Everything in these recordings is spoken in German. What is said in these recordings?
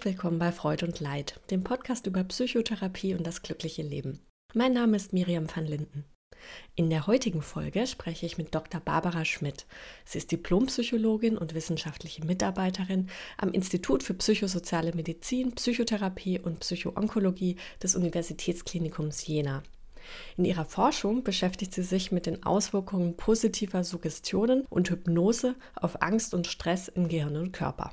Herzlich willkommen bei Freud und Leid, dem Podcast über Psychotherapie und das glückliche Leben. Mein Name ist Miriam van Linden. In der heutigen Folge spreche ich mit Dr. Barbara Schmidt. Sie ist Diplompsychologin und wissenschaftliche Mitarbeiterin am Institut für Psychosoziale Medizin, Psychotherapie und Psychoonkologie des Universitätsklinikums Jena. In ihrer Forschung beschäftigt sie sich mit den Auswirkungen positiver Suggestionen und Hypnose auf Angst und Stress in Gehirn und Körper.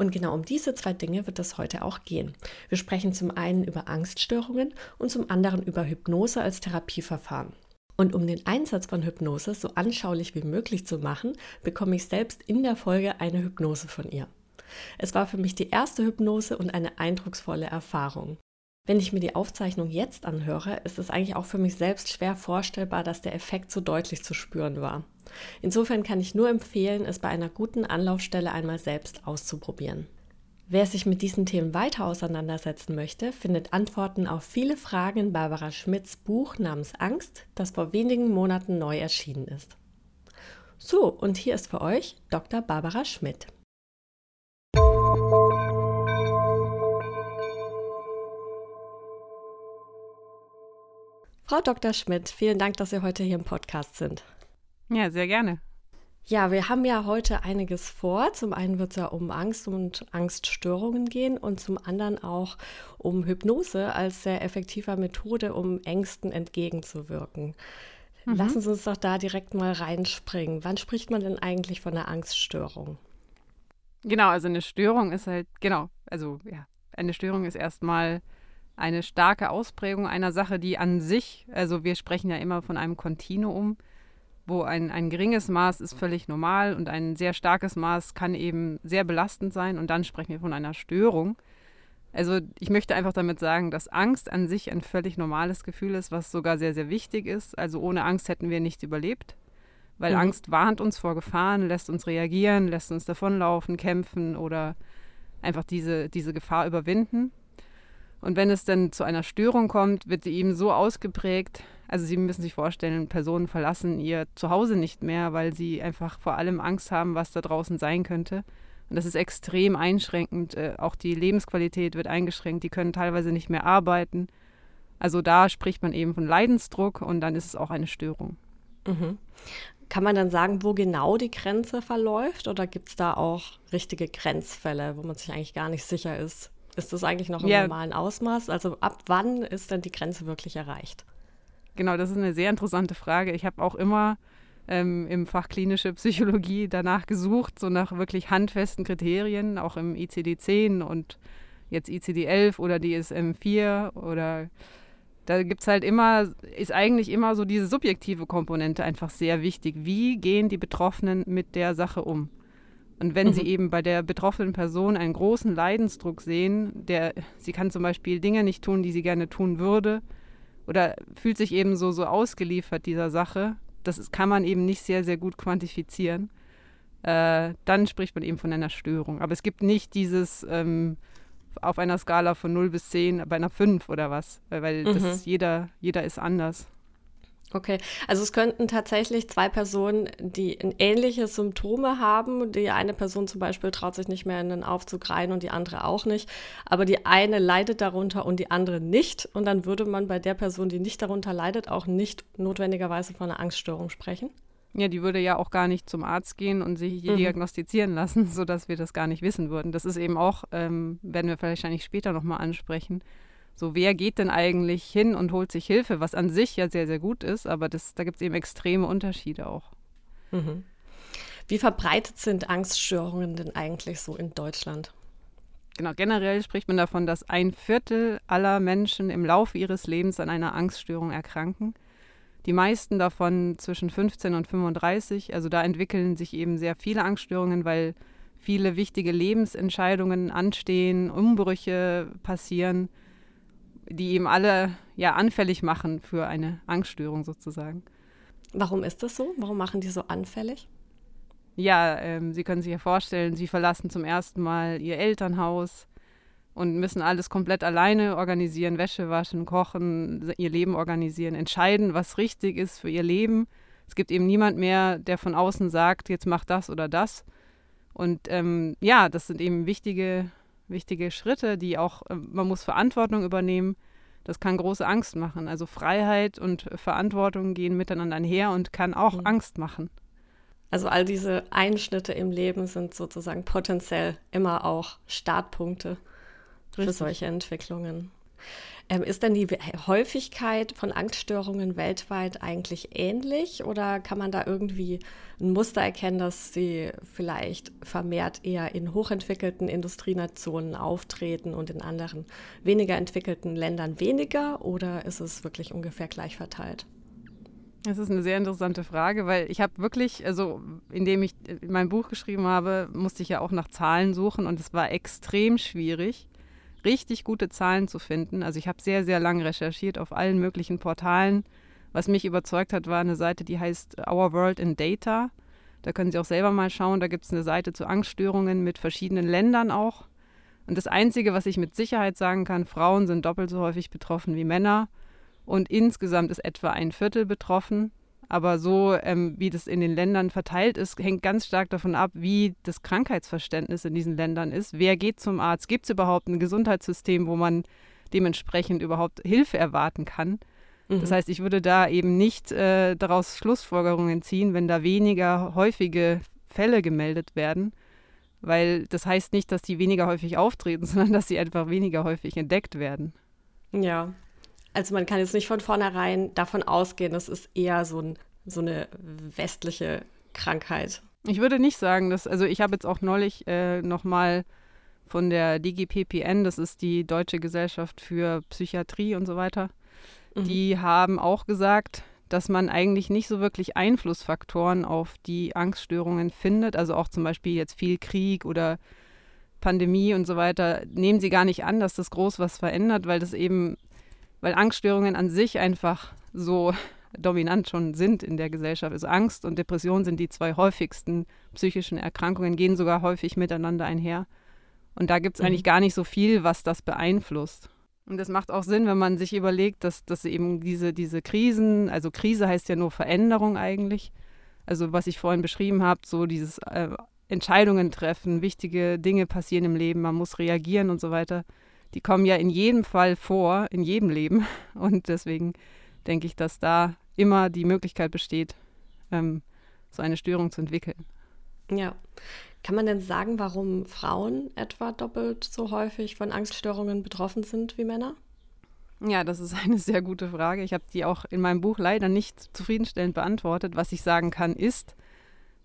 Und genau um diese zwei Dinge wird es heute auch gehen. Wir sprechen zum einen über Angststörungen und zum anderen über Hypnose als Therapieverfahren. Und um den Einsatz von Hypnose so anschaulich wie möglich zu machen, bekomme ich selbst in der Folge eine Hypnose von ihr. Es war für mich die erste Hypnose und eine eindrucksvolle Erfahrung. Wenn ich mir die Aufzeichnung jetzt anhöre, ist es eigentlich auch für mich selbst schwer vorstellbar, dass der Effekt so deutlich zu spüren war. Insofern kann ich nur empfehlen, es bei einer guten Anlaufstelle einmal selbst auszuprobieren. Wer sich mit diesen Themen weiter auseinandersetzen möchte, findet Antworten auf viele Fragen in Barbara Schmidts Buch namens Angst, das vor wenigen Monaten neu erschienen ist. So, und hier ist für euch Dr. Barbara Schmidt. Frau Dr. Schmidt, vielen Dank, dass Sie heute hier im Podcast sind. Ja, sehr gerne. Ja, wir haben ja heute einiges vor. Zum einen wird es ja um Angst und Angststörungen gehen und zum anderen auch um Hypnose als sehr effektiver Methode, um Ängsten entgegenzuwirken. Mhm. Lassen Sie uns doch da direkt mal reinspringen. Wann spricht man denn eigentlich von einer Angststörung? Genau, also eine Störung ist halt, genau, also ja, eine Störung ist erstmal eine starke Ausprägung einer Sache, die an sich, also wir sprechen ja immer von einem Kontinuum, wo ein, ein geringes Maß ist völlig normal und ein sehr starkes Maß kann eben sehr belastend sein und dann sprechen wir von einer Störung. Also ich möchte einfach damit sagen, dass Angst an sich ein völlig normales Gefühl ist, was sogar sehr, sehr wichtig ist. Also ohne Angst hätten wir nicht überlebt, weil mhm. Angst warnt uns vor Gefahren, lässt uns reagieren, lässt uns davonlaufen, kämpfen oder einfach diese, diese Gefahr überwinden. Und wenn es dann zu einer Störung kommt, wird sie eben so ausgeprägt, also Sie müssen sich vorstellen, Personen verlassen ihr Zuhause nicht mehr, weil sie einfach vor allem Angst haben, was da draußen sein könnte. Und das ist extrem einschränkend. Äh, auch die Lebensqualität wird eingeschränkt. Die können teilweise nicht mehr arbeiten. Also da spricht man eben von Leidensdruck und dann ist es auch eine Störung. Mhm. Kann man dann sagen, wo genau die Grenze verläuft oder gibt es da auch richtige Grenzfälle, wo man sich eigentlich gar nicht sicher ist? Ist das eigentlich noch im ja. normalen Ausmaß? Also ab wann ist denn die Grenze wirklich erreicht? Genau, das ist eine sehr interessante Frage. Ich habe auch immer ähm, im Fach klinische Psychologie danach gesucht, so nach wirklich handfesten Kriterien, auch im ICD-10 und jetzt ICD-11 oder DSM-4 oder da gibt es halt immer, ist eigentlich immer so diese subjektive Komponente einfach sehr wichtig. Wie gehen die Betroffenen mit der Sache um? Und wenn mhm. sie eben bei der betroffenen Person einen großen Leidensdruck sehen, der, sie kann zum Beispiel Dinge nicht tun, die sie gerne tun würde, oder fühlt sich eben so, so ausgeliefert dieser Sache. Das kann man eben nicht sehr, sehr gut quantifizieren. Äh, dann spricht man eben von einer Störung. Aber es gibt nicht dieses ähm, auf einer Skala von 0 bis 10 bei einer 5 oder was, weil mhm. das ist jeder, jeder ist anders. Okay, also es könnten tatsächlich zwei Personen, die ähnliche Symptome haben. Die eine Person zum Beispiel traut sich nicht mehr in den Aufzug rein und die andere auch nicht. Aber die eine leidet darunter und die andere nicht. Und dann würde man bei der Person, die nicht darunter leidet, auch nicht notwendigerweise von einer Angststörung sprechen. Ja, die würde ja auch gar nicht zum Arzt gehen und sich mhm. diagnostizieren lassen, sodass wir das gar nicht wissen würden. Das ist eben auch, ähm, werden wir wahrscheinlich später nochmal ansprechen, so, wer geht denn eigentlich hin und holt sich Hilfe, was an sich ja sehr, sehr gut ist, aber das, da gibt es eben extreme Unterschiede auch. Mhm. Wie verbreitet sind Angststörungen denn eigentlich so in Deutschland? Genau, generell spricht man davon, dass ein Viertel aller Menschen im Laufe ihres Lebens an einer Angststörung erkranken. Die meisten davon zwischen 15 und 35. Also da entwickeln sich eben sehr viele Angststörungen, weil viele wichtige Lebensentscheidungen anstehen, Umbrüche passieren die eben alle ja anfällig machen für eine Angststörung sozusagen. Warum ist das so? Warum machen die so anfällig? Ja, ähm, Sie können sich ja vorstellen, Sie verlassen zum ersten Mal Ihr Elternhaus und müssen alles komplett alleine organisieren, Wäsche waschen, kochen, ihr Leben organisieren, entscheiden, was richtig ist für ihr Leben. Es gibt eben niemand mehr, der von außen sagt, jetzt mach das oder das. Und ähm, ja, das sind eben wichtige wichtige Schritte, die auch, äh, man muss Verantwortung übernehmen. Das kann große Angst machen. Also Freiheit und Verantwortung gehen miteinander einher und kann auch mhm. Angst machen. Also all diese Einschnitte im Leben sind sozusagen potenziell immer auch Startpunkte Richtig. für solche Entwicklungen. Ähm, ist denn die Häufigkeit von Angststörungen weltweit eigentlich ähnlich oder kann man da irgendwie ein Muster erkennen, dass sie vielleicht vermehrt eher in hochentwickelten Industrienationen auftreten und in anderen weniger entwickelten Ländern weniger oder ist es wirklich ungefähr gleich verteilt? Das ist eine sehr interessante Frage, weil ich habe wirklich, also indem ich mein Buch geschrieben habe, musste ich ja auch nach Zahlen suchen und es war extrem schwierig richtig gute Zahlen zu finden. Also ich habe sehr, sehr lange recherchiert auf allen möglichen Portalen. Was mich überzeugt hat, war eine Seite, die heißt Our World in Data. Da können Sie auch selber mal schauen. Da gibt es eine Seite zu Angststörungen mit verschiedenen Ländern auch. Und das Einzige, was ich mit Sicherheit sagen kann, Frauen sind doppelt so häufig betroffen wie Männer. Und insgesamt ist etwa ein Viertel betroffen. Aber so, ähm, wie das in den Ländern verteilt ist, hängt ganz stark davon ab, wie das Krankheitsverständnis in diesen Ländern ist. Wer geht zum Arzt? Gibt es überhaupt ein Gesundheitssystem, wo man dementsprechend überhaupt Hilfe erwarten kann? Mhm. Das heißt, ich würde da eben nicht äh, daraus Schlussfolgerungen ziehen, wenn da weniger häufige Fälle gemeldet werden, weil das heißt nicht, dass die weniger häufig auftreten, sondern dass sie einfach weniger häufig entdeckt werden. Ja, also man kann jetzt nicht von vornherein davon ausgehen, es ist eher so, ein, so eine westliche Krankheit. Ich würde nicht sagen, dass, also ich habe jetzt auch neulich äh, nochmal von der DGPPN, das ist die Deutsche Gesellschaft für Psychiatrie und so weiter, mhm. die haben auch gesagt, dass man eigentlich nicht so wirklich Einflussfaktoren auf die Angststörungen findet. Also auch zum Beispiel jetzt viel Krieg oder Pandemie und so weiter, nehmen sie gar nicht an, dass das groß was verändert, weil das eben weil Angststörungen an sich einfach so dominant schon sind in der Gesellschaft. Also Angst und Depression sind die zwei häufigsten psychischen Erkrankungen, gehen sogar häufig miteinander einher. Und da gibt es mhm. eigentlich gar nicht so viel, was das beeinflusst. Und das macht auch Sinn, wenn man sich überlegt, dass, dass eben diese, diese Krisen, also Krise heißt ja nur Veränderung eigentlich. Also was ich vorhin beschrieben habe, so dieses äh, Entscheidungen treffen, wichtige Dinge passieren im Leben, man muss reagieren und so weiter die kommen ja in jedem Fall vor, in jedem Leben. Und deswegen denke ich, dass da immer die Möglichkeit besteht, ähm, so eine Störung zu entwickeln. Ja. Kann man denn sagen, warum Frauen etwa doppelt so häufig von Angststörungen betroffen sind wie Männer? Ja, das ist eine sehr gute Frage. Ich habe die auch in meinem Buch leider nicht zufriedenstellend beantwortet. Was ich sagen kann, ist,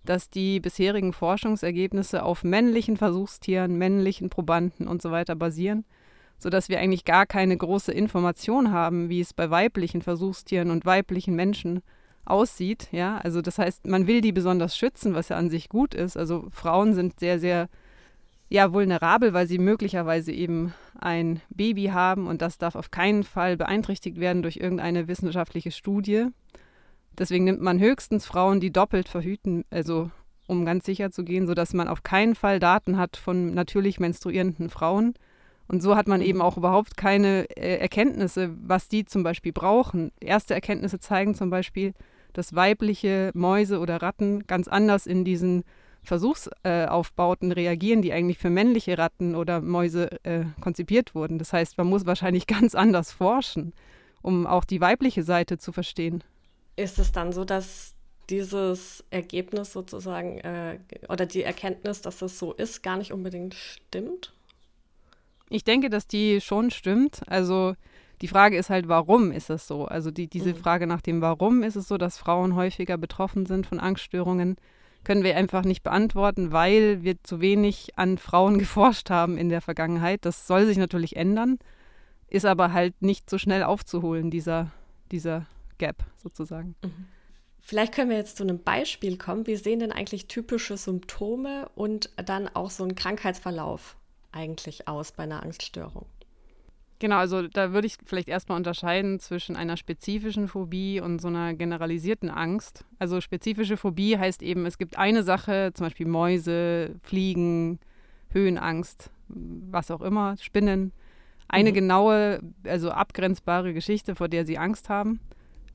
dass die bisherigen Forschungsergebnisse auf männlichen Versuchstieren, männlichen Probanden und so weiter basieren sodass wir eigentlich gar keine große Information haben, wie es bei weiblichen Versuchstieren und weiblichen Menschen aussieht. Ja, also das heißt, man will die besonders schützen, was ja an sich gut ist. Also Frauen sind sehr, sehr ja, vulnerabel, weil sie möglicherweise eben ein Baby haben und das darf auf keinen Fall beeinträchtigt werden durch irgendeine wissenschaftliche Studie. Deswegen nimmt man höchstens Frauen, die doppelt verhüten, also um ganz sicher zu gehen, sodass man auf keinen Fall Daten hat von natürlich menstruierenden Frauen. Und so hat man eben auch überhaupt keine äh, Erkenntnisse, was die zum Beispiel brauchen. Erste Erkenntnisse zeigen zum Beispiel, dass weibliche Mäuse oder Ratten ganz anders in diesen Versuchsaufbauten äh, reagieren, die eigentlich für männliche Ratten oder Mäuse äh, konzipiert wurden. Das heißt, man muss wahrscheinlich ganz anders forschen, um auch die weibliche Seite zu verstehen. Ist es dann so, dass dieses Ergebnis sozusagen äh, oder die Erkenntnis, dass das so ist, gar nicht unbedingt stimmt? Ich denke, dass die schon stimmt. Also die Frage ist halt, warum ist es so? Also die, diese mhm. Frage nach dem Warum ist es so, dass Frauen häufiger betroffen sind von Angststörungen, können wir einfach nicht beantworten, weil wir zu wenig an Frauen geforscht haben in der Vergangenheit. Das soll sich natürlich ändern, ist aber halt nicht so schnell aufzuholen, dieser, dieser Gap sozusagen. Mhm. Vielleicht können wir jetzt zu einem Beispiel kommen. Wie sehen denn eigentlich typische Symptome und dann auch so ein Krankheitsverlauf eigentlich aus bei einer Angststörung? Genau, also da würde ich vielleicht erstmal unterscheiden zwischen einer spezifischen Phobie und so einer generalisierten Angst. Also spezifische Phobie heißt eben, es gibt eine Sache, zum Beispiel Mäuse, Fliegen, Höhenangst, was auch immer, Spinnen. Eine mhm. genaue, also abgrenzbare Geschichte, vor der sie Angst haben.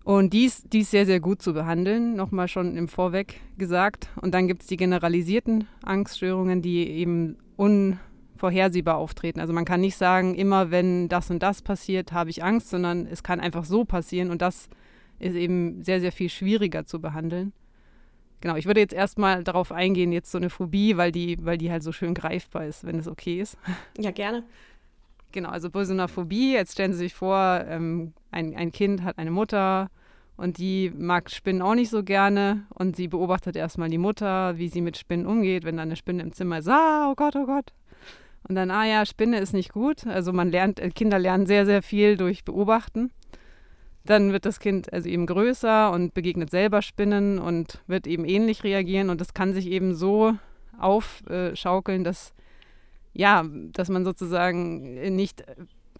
Und die ist, die ist sehr, sehr gut zu behandeln, nochmal schon im Vorweg gesagt. Und dann gibt es die generalisierten Angststörungen, die eben un vorhersehbar auftreten. Also man kann nicht sagen, immer wenn das und das passiert, habe ich Angst, sondern es kann einfach so passieren und das ist eben sehr, sehr viel schwieriger zu behandeln. Genau, ich würde jetzt erstmal darauf eingehen, jetzt so eine Phobie, weil die, weil die halt so schön greifbar ist, wenn es okay ist. Ja, gerne. Genau, also bei so einer Phobie, jetzt stellen Sie sich vor, ähm, ein, ein Kind hat eine Mutter und die mag Spinnen auch nicht so gerne und sie beobachtet erstmal die Mutter, wie sie mit Spinnen umgeht, wenn dann eine Spinne im Zimmer ist, ah, oh Gott, oh Gott. Und dann, ah ja, Spinne ist nicht gut. Also man lernt, äh, Kinder lernen sehr, sehr viel durch Beobachten. Dann wird das Kind also eben größer und begegnet selber Spinnen und wird eben ähnlich reagieren und das kann sich eben so aufschaukeln, dass ja, dass man sozusagen nicht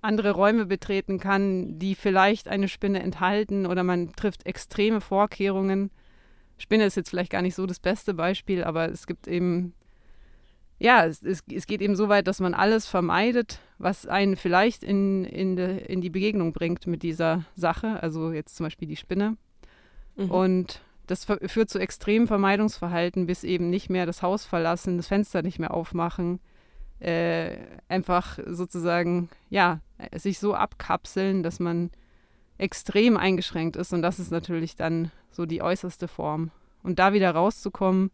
andere Räume betreten kann, die vielleicht eine Spinne enthalten oder man trifft extreme Vorkehrungen. Spinne ist jetzt vielleicht gar nicht so das beste Beispiel, aber es gibt eben, ja, es, es, es geht eben so weit, dass man alles vermeidet, was einen vielleicht in, in, de, in die Begegnung bringt mit dieser Sache, also jetzt zum Beispiel die Spinne. Mhm. Und das führt zu extremem Vermeidungsverhalten, bis eben nicht mehr das Haus verlassen, das Fenster nicht mehr aufmachen, äh, einfach sozusagen, ja, sich so abkapseln, dass man extrem eingeschränkt ist. Und das ist natürlich dann so die äußerste Form. Und da wieder rauszukommen,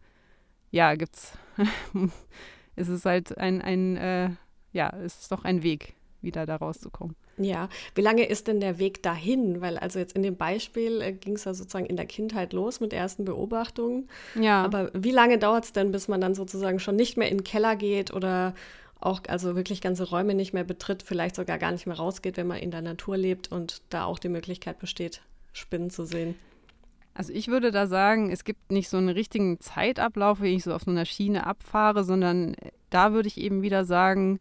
ja, gibt's, ist es halt ein, ein äh, ja, es ist doch ein Weg, wieder da rauszukommen. Ja, wie lange ist denn der Weg dahin? Weil also jetzt in dem Beispiel äh, ging es ja sozusagen in der Kindheit los mit ersten Beobachtungen. Ja. Aber wie lange dauert es denn, bis man dann sozusagen schon nicht mehr in den Keller geht oder auch also wirklich ganze Räume nicht mehr betritt, vielleicht sogar gar nicht mehr rausgeht, wenn man in der Natur lebt und da auch die Möglichkeit besteht, Spinnen zu sehen? Also ich würde da sagen, es gibt nicht so einen richtigen Zeitablauf, wie ich so auf so einer Schiene abfahre, sondern da würde ich eben wieder sagen,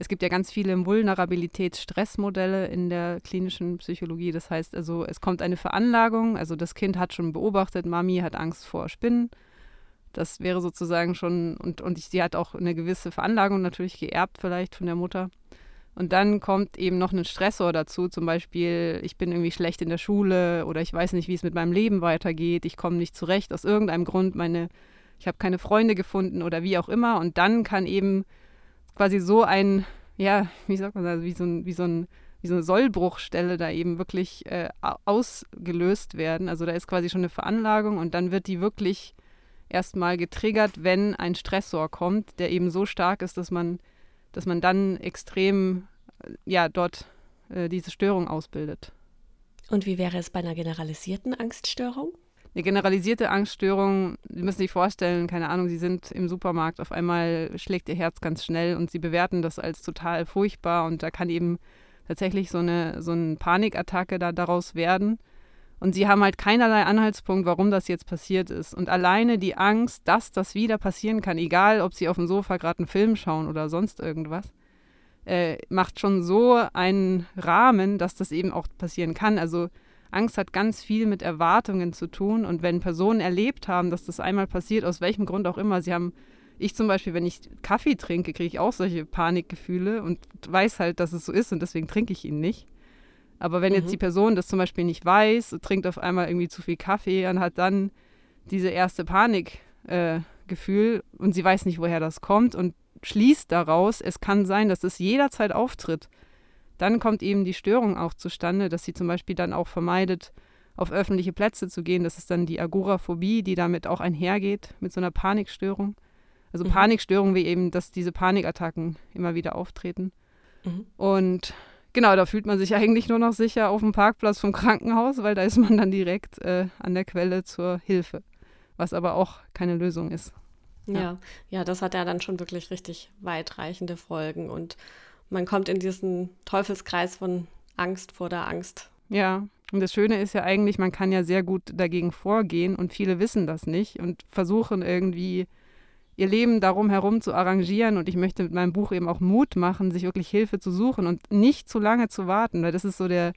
es gibt ja ganz viele Vulnerabilitätsstressmodelle in der klinischen Psychologie. Das heißt also, es kommt eine Veranlagung, also das Kind hat schon beobachtet, Mami hat Angst vor Spinnen. Das wäre sozusagen schon, und, und sie hat auch eine gewisse Veranlagung natürlich geerbt, vielleicht von der Mutter. Und dann kommt eben noch ein Stressor dazu, zum Beispiel, ich bin irgendwie schlecht in der Schule oder ich weiß nicht, wie es mit meinem Leben weitergeht, ich komme nicht zurecht aus irgendeinem Grund, meine, ich habe keine Freunde gefunden oder wie auch immer. Und dann kann eben quasi so ein, ja, wie sagt man das, wie so, ein, wie so, ein, wie so eine Sollbruchstelle da eben wirklich äh, ausgelöst werden. Also da ist quasi schon eine Veranlagung und dann wird die wirklich erstmal getriggert, wenn ein Stressor kommt, der eben so stark ist, dass man, dass man dann extrem ja, dort äh, diese Störung ausbildet. Und wie wäre es bei einer generalisierten Angststörung? eine generalisierte Angststörung, Sie müssen sich vorstellen, keine Ahnung, Sie sind im Supermarkt, auf einmal schlägt Ihr Herz ganz schnell und Sie bewerten das als total furchtbar und da kann eben tatsächlich so eine, so eine Panikattacke da daraus werden. Und sie haben halt keinerlei Anhaltspunkt, warum das jetzt passiert ist. Und alleine die Angst, dass das wieder passieren kann, egal ob sie auf dem Sofa gerade einen Film schauen oder sonst irgendwas, äh, macht schon so einen Rahmen, dass das eben auch passieren kann. Also Angst hat ganz viel mit Erwartungen zu tun. Und wenn Personen erlebt haben, dass das einmal passiert, aus welchem Grund auch immer, sie haben, ich zum Beispiel, wenn ich Kaffee trinke, kriege ich auch solche Panikgefühle und weiß halt, dass es so ist und deswegen trinke ich ihn nicht. Aber wenn mhm. jetzt die Person das zum Beispiel nicht weiß, trinkt auf einmal irgendwie zu viel Kaffee und hat dann diese erste Panikgefühl äh, und sie weiß nicht, woher das kommt und schließt daraus, es kann sein, dass es jederzeit auftritt dann kommt eben die Störung auch zustande, dass sie zum Beispiel dann auch vermeidet, auf öffentliche Plätze zu gehen. Das ist dann die Agoraphobie, die damit auch einhergeht, mit so einer Panikstörung. Also mhm. Panikstörung wie eben, dass diese Panikattacken immer wieder auftreten. Mhm. Und genau, da fühlt man sich eigentlich nur noch sicher auf dem Parkplatz vom Krankenhaus, weil da ist man dann direkt äh, an der Quelle zur Hilfe, was aber auch keine Lösung ist. Ja. ja, ja, das hat ja dann schon wirklich richtig weitreichende Folgen und man kommt in diesen Teufelskreis von Angst vor der Angst. Ja, und das Schöne ist ja eigentlich, man kann ja sehr gut dagegen vorgehen und viele wissen das nicht und versuchen irgendwie ihr Leben darum herum zu arrangieren. Und ich möchte mit meinem Buch eben auch Mut machen, sich wirklich Hilfe zu suchen und nicht zu lange zu warten, weil das ist so der,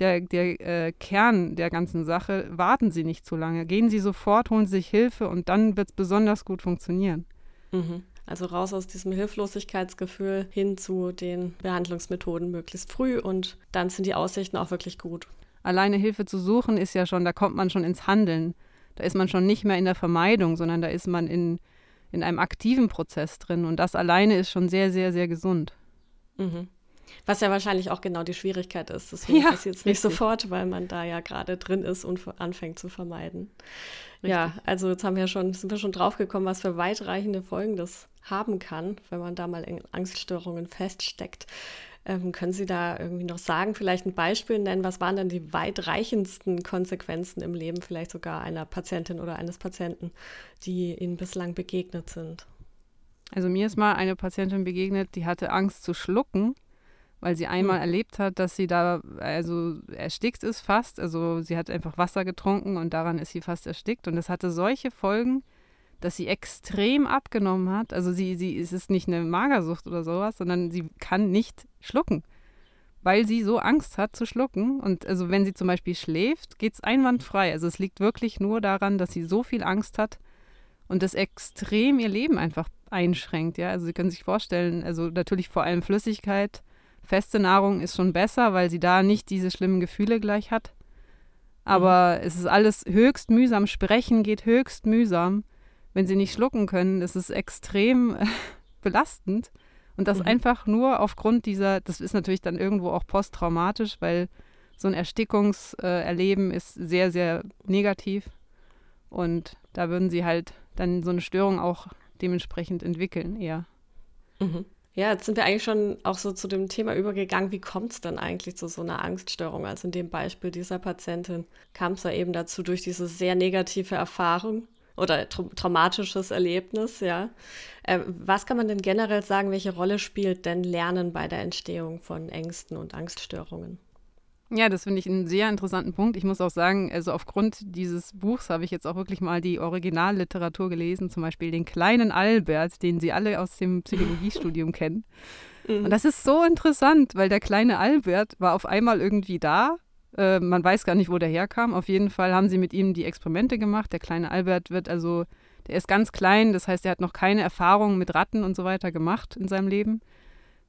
der, der äh, Kern der ganzen Sache. Warten Sie nicht zu lange. Gehen Sie sofort, holen Sie sich Hilfe und dann wird es besonders gut funktionieren. Mhm. Also raus aus diesem Hilflosigkeitsgefühl hin zu den Behandlungsmethoden möglichst früh und dann sind die Aussichten auch wirklich gut. Alleine Hilfe zu suchen ist ja schon, da kommt man schon ins Handeln. Da ist man schon nicht mehr in der Vermeidung, sondern da ist man in, in einem aktiven Prozess drin. Und das alleine ist schon sehr, sehr, sehr gesund. Mhm. Was ja wahrscheinlich auch genau die Schwierigkeit ist. Deswegen ja, passiert es nicht sofort, weil man da ja gerade drin ist und anfängt zu vermeiden. Richtig. Ja, also jetzt haben wir schon, sind wir schon drauf gekommen, was für weitreichende Folgen das haben kann, wenn man da mal in Angststörungen feststeckt. Ähm, können Sie da irgendwie noch sagen, vielleicht ein Beispiel nennen? Was waren denn die weitreichendsten Konsequenzen im Leben, vielleicht sogar einer Patientin oder eines Patienten, die Ihnen bislang begegnet sind? Also mir ist mal eine Patientin begegnet, die hatte Angst zu schlucken, weil sie einmal mhm. erlebt hat, dass sie da also erstickt ist fast. Also sie hat einfach Wasser getrunken und daran ist sie fast erstickt. Und es hatte solche Folgen, dass sie extrem abgenommen hat. Also sie, sie es ist nicht eine Magersucht oder sowas, sondern sie kann nicht schlucken, weil sie so Angst hat zu schlucken. Und also wenn sie zum Beispiel schläft, geht es einwandfrei. Also es liegt wirklich nur daran, dass sie so viel Angst hat und das extrem ihr Leben einfach einschränkt. Ja, also Sie können sich vorstellen, also natürlich vor allem Flüssigkeit. Feste Nahrung ist schon besser, weil sie da nicht diese schlimmen Gefühle gleich hat. Aber mhm. es ist alles höchst mühsam. Sprechen geht höchst mühsam wenn sie nicht schlucken können, das ist extrem belastend. Und das mhm. einfach nur aufgrund dieser, das ist natürlich dann irgendwo auch posttraumatisch, weil so ein Erstickungserleben ist sehr, sehr negativ. Und da würden sie halt dann so eine Störung auch dementsprechend entwickeln, eher. Mhm. Ja, jetzt sind wir eigentlich schon auch so zu dem Thema übergegangen, wie kommt es denn eigentlich zu so einer Angststörung? Also in dem Beispiel dieser Patientin kam es ja eben dazu durch diese sehr negative Erfahrung oder tra traumatisches Erlebnis, ja. Äh, was kann man denn generell sagen, welche Rolle spielt denn Lernen bei der Entstehung von Ängsten und Angststörungen? Ja, das finde ich einen sehr interessanten Punkt. Ich muss auch sagen, also aufgrund dieses Buchs habe ich jetzt auch wirklich mal die Originalliteratur gelesen, zum Beispiel den kleinen Albert, den Sie alle aus dem Psychologiestudium kennen. Mhm. Und das ist so interessant, weil der kleine Albert war auf einmal irgendwie da äh, man weiß gar nicht, wo der herkam. Auf jeden Fall haben sie mit ihm die Experimente gemacht. Der kleine Albert wird also, der ist ganz klein, das heißt, er hat noch keine Erfahrung mit Ratten und so weiter gemacht in seinem Leben.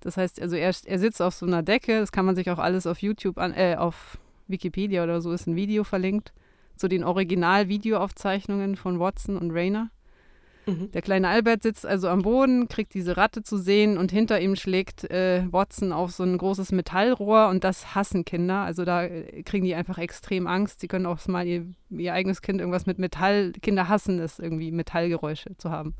Das heißt, also er, er sitzt auf so einer Decke, das kann man sich auch alles auf YouTube an, äh, auf Wikipedia oder so ist ein Video verlinkt zu den Original-Videoaufzeichnungen von Watson und Rayner. Mhm. Der kleine Albert sitzt also am Boden, kriegt diese Ratte zu sehen und hinter ihm schlägt äh, Watson auf so ein großes Metallrohr und das hassen Kinder. Also da äh, kriegen die einfach extrem Angst. Sie können auch mal ihr, ihr eigenes Kind irgendwas mit Metall, Kinder hassen es irgendwie, Metallgeräusche zu haben.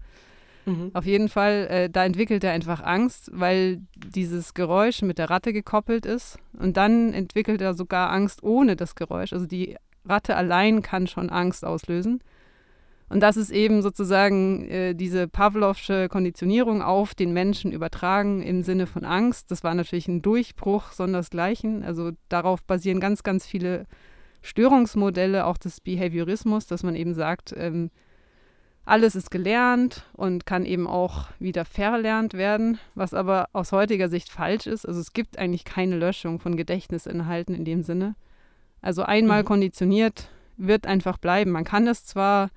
Mhm. Auf jeden Fall, äh, da entwickelt er einfach Angst, weil dieses Geräusch mit der Ratte gekoppelt ist. Und dann entwickelt er sogar Angst ohne das Geräusch. Also die Ratte allein kann schon Angst auslösen. Und das ist eben sozusagen äh, diese Pavlovsche Konditionierung auf den Menschen übertragen im Sinne von Angst. Das war natürlich ein Durchbruch sondersgleichen. Also darauf basieren ganz, ganz viele Störungsmodelle, auch des Behaviorismus, dass man eben sagt, ähm, alles ist gelernt und kann eben auch wieder verlernt werden, was aber aus heutiger Sicht falsch ist. Also es gibt eigentlich keine Löschung von Gedächtnisinhalten in dem Sinne. Also einmal mhm. konditioniert wird einfach bleiben. Man kann das zwar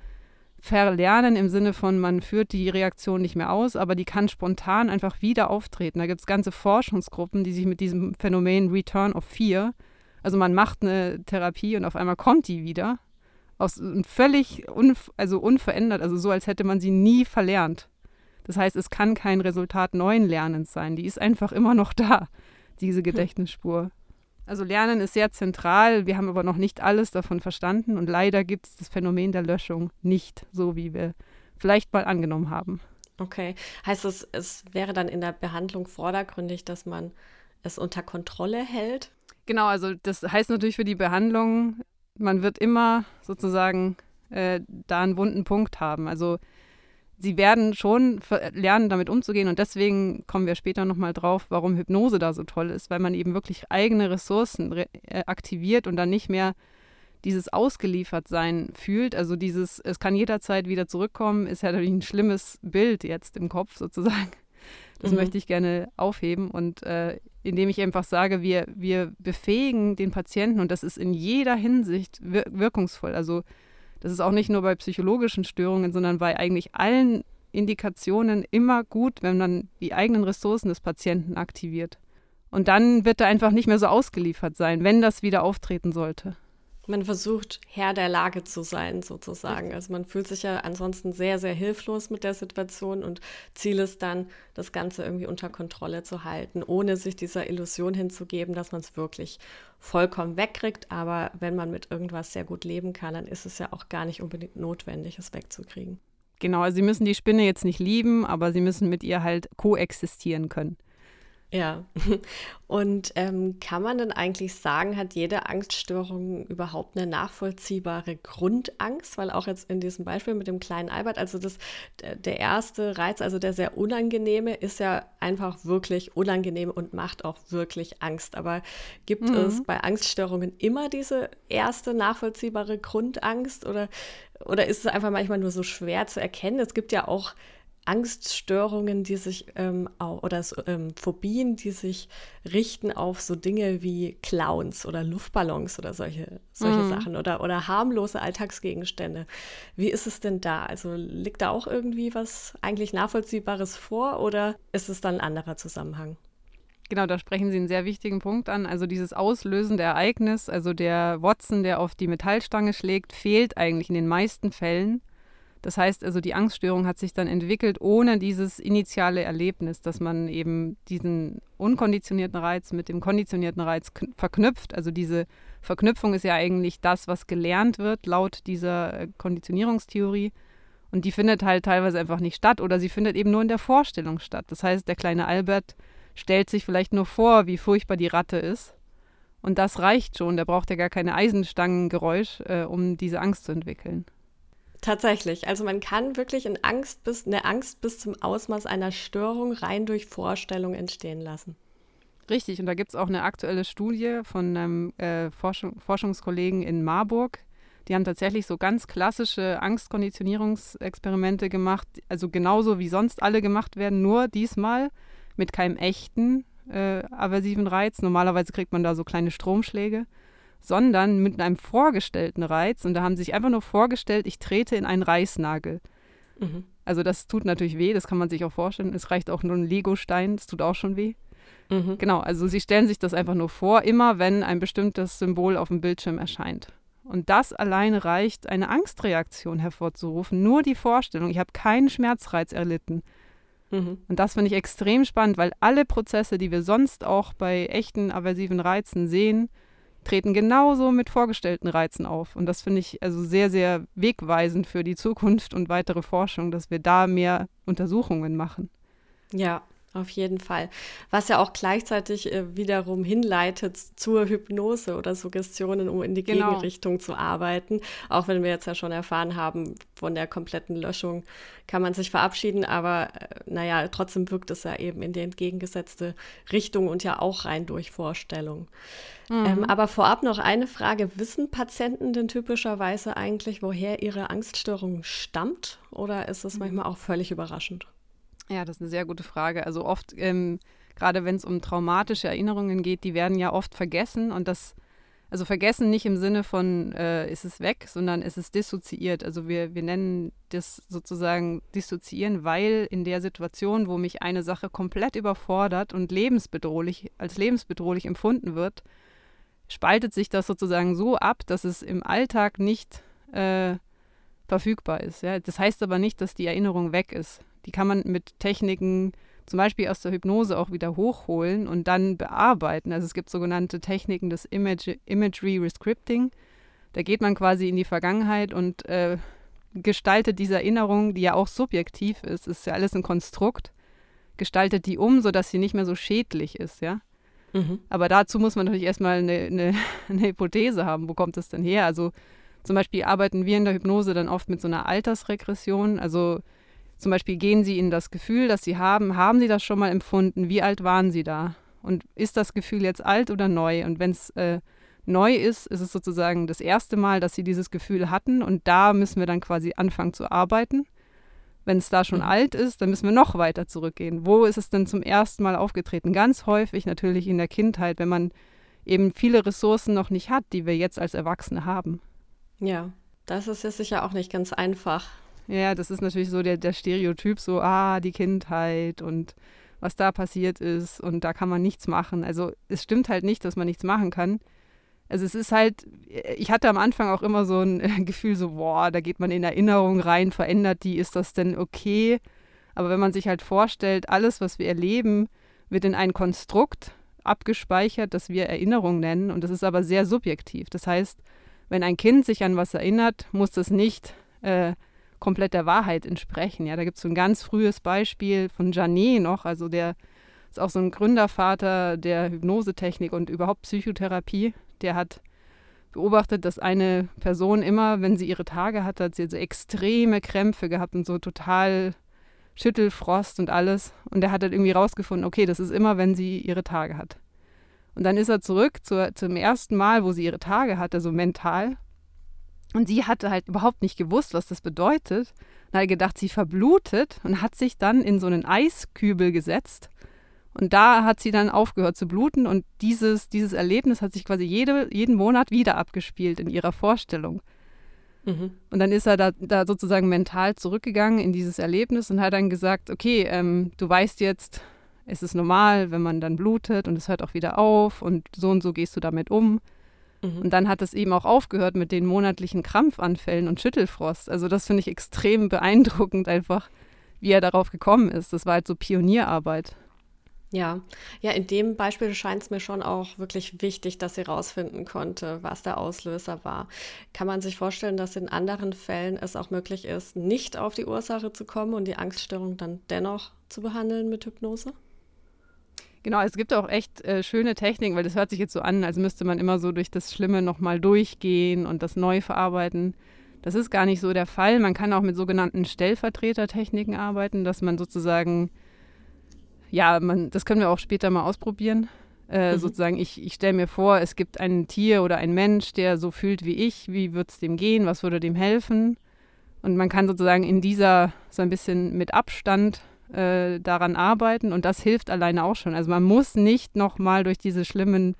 verlernen im Sinne von, man führt die Reaktion nicht mehr aus, aber die kann spontan einfach wieder auftreten. Da gibt es ganze Forschungsgruppen, die sich mit diesem Phänomen Return of Fear, also man macht eine Therapie und auf einmal kommt die wieder, aus völlig unv also unverändert, also so, als hätte man sie nie verlernt. Das heißt, es kann kein Resultat neuen Lernens sein. Die ist einfach immer noch da, diese hm. Gedächtnisspur. Also Lernen ist sehr zentral. Wir haben aber noch nicht alles davon verstanden und leider gibt es das Phänomen der Löschung nicht so, wie wir vielleicht mal angenommen haben. Okay. Heißt das, es wäre dann in der Behandlung vordergründig, dass man es unter Kontrolle hält? Genau, also das heißt natürlich für die Behandlung, man wird immer sozusagen äh, da einen wunden Punkt haben. Also sie werden schon lernen, damit umzugehen. Und deswegen kommen wir später nochmal drauf, warum Hypnose da so toll ist, weil man eben wirklich eigene Ressourcen re äh, aktiviert und dann nicht mehr dieses Ausgeliefertsein fühlt. Also dieses, es kann jederzeit wieder zurückkommen, ist ja natürlich ein schlimmes Bild jetzt im Kopf sozusagen. Das mhm. möchte ich gerne aufheben. Und äh, indem ich einfach sage, wir, wir befähigen den Patienten und das ist in jeder Hinsicht wir wirkungsvoll. Also das ist auch nicht nur bei psychologischen Störungen, sondern bei eigentlich allen Indikationen immer gut, wenn man die eigenen Ressourcen des Patienten aktiviert. Und dann wird er einfach nicht mehr so ausgeliefert sein, wenn das wieder auftreten sollte. Man versucht, Herr der Lage zu sein, sozusagen. Also man fühlt sich ja ansonsten sehr, sehr hilflos mit der Situation und Ziel ist dann, das Ganze irgendwie unter Kontrolle zu halten, ohne sich dieser Illusion hinzugeben, dass man es wirklich vollkommen wegkriegt. Aber wenn man mit irgendwas sehr gut leben kann, dann ist es ja auch gar nicht unbedingt notwendig, es wegzukriegen. Genau, also Sie müssen die Spinne jetzt nicht lieben, aber Sie müssen mit ihr halt koexistieren können. Ja. Und ähm, kann man denn eigentlich sagen, hat jede Angststörung überhaupt eine nachvollziehbare Grundangst? Weil auch jetzt in diesem Beispiel mit dem kleinen Albert, also das, der erste Reiz, also der sehr unangenehme, ist ja einfach wirklich unangenehm und macht auch wirklich Angst. Aber gibt mhm. es bei Angststörungen immer diese erste nachvollziehbare Grundangst oder, oder ist es einfach manchmal nur so schwer zu erkennen? Es gibt ja auch Angststörungen, die sich ähm, oder ähm, Phobien, die sich richten auf so Dinge wie Clowns oder Luftballons oder solche, solche mhm. Sachen oder, oder harmlose Alltagsgegenstände. Wie ist es denn da? Also liegt da auch irgendwie was eigentlich Nachvollziehbares vor oder ist es dann ein anderer Zusammenhang? Genau, da sprechen Sie einen sehr wichtigen Punkt an. Also dieses auslösende Ereignis, also der Watson, der auf die Metallstange schlägt, fehlt eigentlich in den meisten Fällen. Das heißt also, die Angststörung hat sich dann entwickelt ohne dieses initiale Erlebnis, dass man eben diesen unkonditionierten Reiz mit dem konditionierten Reiz verknüpft. Also diese Verknüpfung ist ja eigentlich das, was gelernt wird laut dieser äh, Konditionierungstheorie. Und die findet halt teilweise einfach nicht statt oder sie findet eben nur in der Vorstellung statt. Das heißt, der kleine Albert stellt sich vielleicht nur vor, wie furchtbar die Ratte ist. Und das reicht schon. Der braucht ja gar keine Eisenstangengeräusch, äh, um diese Angst zu entwickeln. Tatsächlich. Also man kann wirklich in Angst bis, eine Angst bis zum Ausmaß einer Störung rein durch Vorstellung entstehen lassen. Richtig, und da gibt es auch eine aktuelle Studie von einem äh, Forschung, Forschungskollegen in Marburg. Die haben tatsächlich so ganz klassische Angstkonditionierungsexperimente gemacht, also genauso wie sonst alle gemacht werden, nur diesmal mit keinem echten äh, aversiven Reiz. Normalerweise kriegt man da so kleine Stromschläge sondern mit einem vorgestellten Reiz. Und da haben sie sich einfach nur vorgestellt, ich trete in einen Reißnagel. Mhm. Also das tut natürlich weh, das kann man sich auch vorstellen. Es reicht auch nur ein Legostein, das tut auch schon weh. Mhm. Genau, also sie stellen sich das einfach nur vor, immer wenn ein bestimmtes Symbol auf dem Bildschirm erscheint. Und das alleine reicht, eine Angstreaktion hervorzurufen. Nur die Vorstellung, ich habe keinen Schmerzreiz erlitten. Mhm. Und das finde ich extrem spannend, weil alle Prozesse, die wir sonst auch bei echten aversiven Reizen sehen, treten genauso mit vorgestellten Reizen auf. Und das finde ich also sehr, sehr wegweisend für die Zukunft und weitere Forschung, dass wir da mehr Untersuchungen machen. Ja, auf jeden Fall. Was ja auch gleichzeitig äh, wiederum hinleitet zur Hypnose oder Suggestionen, um in die genau. Gegenrichtung zu arbeiten. Auch wenn wir jetzt ja schon erfahren haben, von der kompletten Löschung kann man sich verabschieden, aber äh, naja, trotzdem wirkt es ja eben in die entgegengesetzte Richtung und ja auch rein durch Vorstellung. Mhm. Ähm, aber vorab noch eine Frage. Wissen Patienten denn typischerweise eigentlich, woher ihre Angststörung stammt? Oder ist es mhm. manchmal auch völlig überraschend? Ja, das ist eine sehr gute Frage. Also oft, ähm, gerade wenn es um traumatische Erinnerungen geht, die werden ja oft vergessen und das, also vergessen nicht im Sinne von, äh, ist es weg, sondern es ist dissoziiert. Also wir, wir nennen das sozusagen dissoziieren, weil in der Situation, wo mich eine Sache komplett überfordert und lebensbedrohlich, als lebensbedrohlich empfunden wird, spaltet sich das sozusagen so ab, dass es im Alltag nicht äh, verfügbar ist. Ja? Das heißt aber nicht, dass die Erinnerung weg ist. Die kann man mit Techniken, zum Beispiel aus der Hypnose, auch wieder hochholen und dann bearbeiten. Also es gibt sogenannte Techniken des Image Imagery Rescripting. Da geht man quasi in die Vergangenheit und äh, gestaltet diese Erinnerung, die ja auch subjektiv ist, ist ja alles ein Konstrukt, gestaltet die um, sodass sie nicht mehr so schädlich ist, ja. Mhm. Aber dazu muss man natürlich erstmal eine, eine, eine Hypothese haben, wo kommt das denn her? Also zum Beispiel arbeiten wir in der Hypnose dann oft mit so einer Altersregression. Also zum Beispiel gehen Sie in das Gefühl, das Sie haben, haben Sie das schon mal empfunden? Wie alt waren Sie da? Und ist das Gefühl jetzt alt oder neu? Und wenn es äh, neu ist, ist es sozusagen das erste Mal, dass Sie dieses Gefühl hatten. Und da müssen wir dann quasi anfangen zu arbeiten. Wenn es da schon mhm. alt ist, dann müssen wir noch weiter zurückgehen. Wo ist es denn zum ersten Mal aufgetreten? Ganz häufig natürlich in der Kindheit, wenn man eben viele Ressourcen noch nicht hat, die wir jetzt als Erwachsene haben. Ja, das ist ja sicher auch nicht ganz einfach. Ja, das ist natürlich so der, der Stereotyp, so, ah, die Kindheit und was da passiert ist und da kann man nichts machen. Also es stimmt halt nicht, dass man nichts machen kann. Also es ist halt, ich hatte am Anfang auch immer so ein Gefühl, so, boah, da geht man in Erinnerung rein, verändert die, ist das denn okay? Aber wenn man sich halt vorstellt, alles, was wir erleben, wird in ein Konstrukt abgespeichert, das wir Erinnerung nennen. Und das ist aber sehr subjektiv. Das heißt, wenn ein Kind sich an was erinnert, muss das nicht äh, komplett der Wahrheit entsprechen. Ja, da gibt es so ein ganz frühes Beispiel von Janet noch, also der ist auch so ein Gründervater der Hypnosetechnik und überhaupt Psychotherapie. Der hat beobachtet, dass eine Person immer, wenn sie ihre Tage hatte, hat sie so extreme Krämpfe gehabt und so total Schüttelfrost und alles. Und er hat halt irgendwie rausgefunden, okay, das ist immer, wenn sie ihre Tage hat. Und dann ist er zurück zur, zum ersten Mal, wo sie ihre Tage hatte, so mental. Und sie hatte halt überhaupt nicht gewusst, was das bedeutet. Und hat gedacht, sie verblutet und hat sich dann in so einen Eiskübel gesetzt. Und da hat sie dann aufgehört zu bluten und dieses, dieses Erlebnis hat sich quasi jede, jeden Monat wieder abgespielt in ihrer Vorstellung. Mhm. Und dann ist er da, da, sozusagen mental zurückgegangen in dieses Erlebnis und hat dann gesagt, okay, ähm, du weißt jetzt, es ist normal, wenn man dann blutet und es hört auch wieder auf und so und so gehst du damit um. Mhm. Und dann hat es eben auch aufgehört mit den monatlichen Krampfanfällen und Schüttelfrost. Also das finde ich extrem beeindruckend einfach, wie er darauf gekommen ist. Das war halt so Pionierarbeit. Ja, ja, in dem Beispiel scheint es mir schon auch wirklich wichtig, dass sie rausfinden konnte, was der Auslöser war. Kann man sich vorstellen, dass in anderen Fällen es auch möglich ist, nicht auf die Ursache zu kommen und die Angststörung dann dennoch zu behandeln mit Hypnose? Genau, es gibt auch echt äh, schöne Techniken, weil das hört sich jetzt so an, als müsste man immer so durch das Schlimme nochmal durchgehen und das neu verarbeiten. Das ist gar nicht so der Fall. Man kann auch mit sogenannten Stellvertretertechniken arbeiten, dass man sozusagen ja, man, das können wir auch später mal ausprobieren. Äh, mhm. Sozusagen, ich, ich stelle mir vor, es gibt ein Tier oder ein Mensch, der so fühlt wie ich. Wie würde es dem gehen? Was würde dem helfen? Und man kann sozusagen in dieser so ein bisschen mit Abstand äh, daran arbeiten und das hilft alleine auch schon. Also man muss nicht nochmal durch diese schlimmen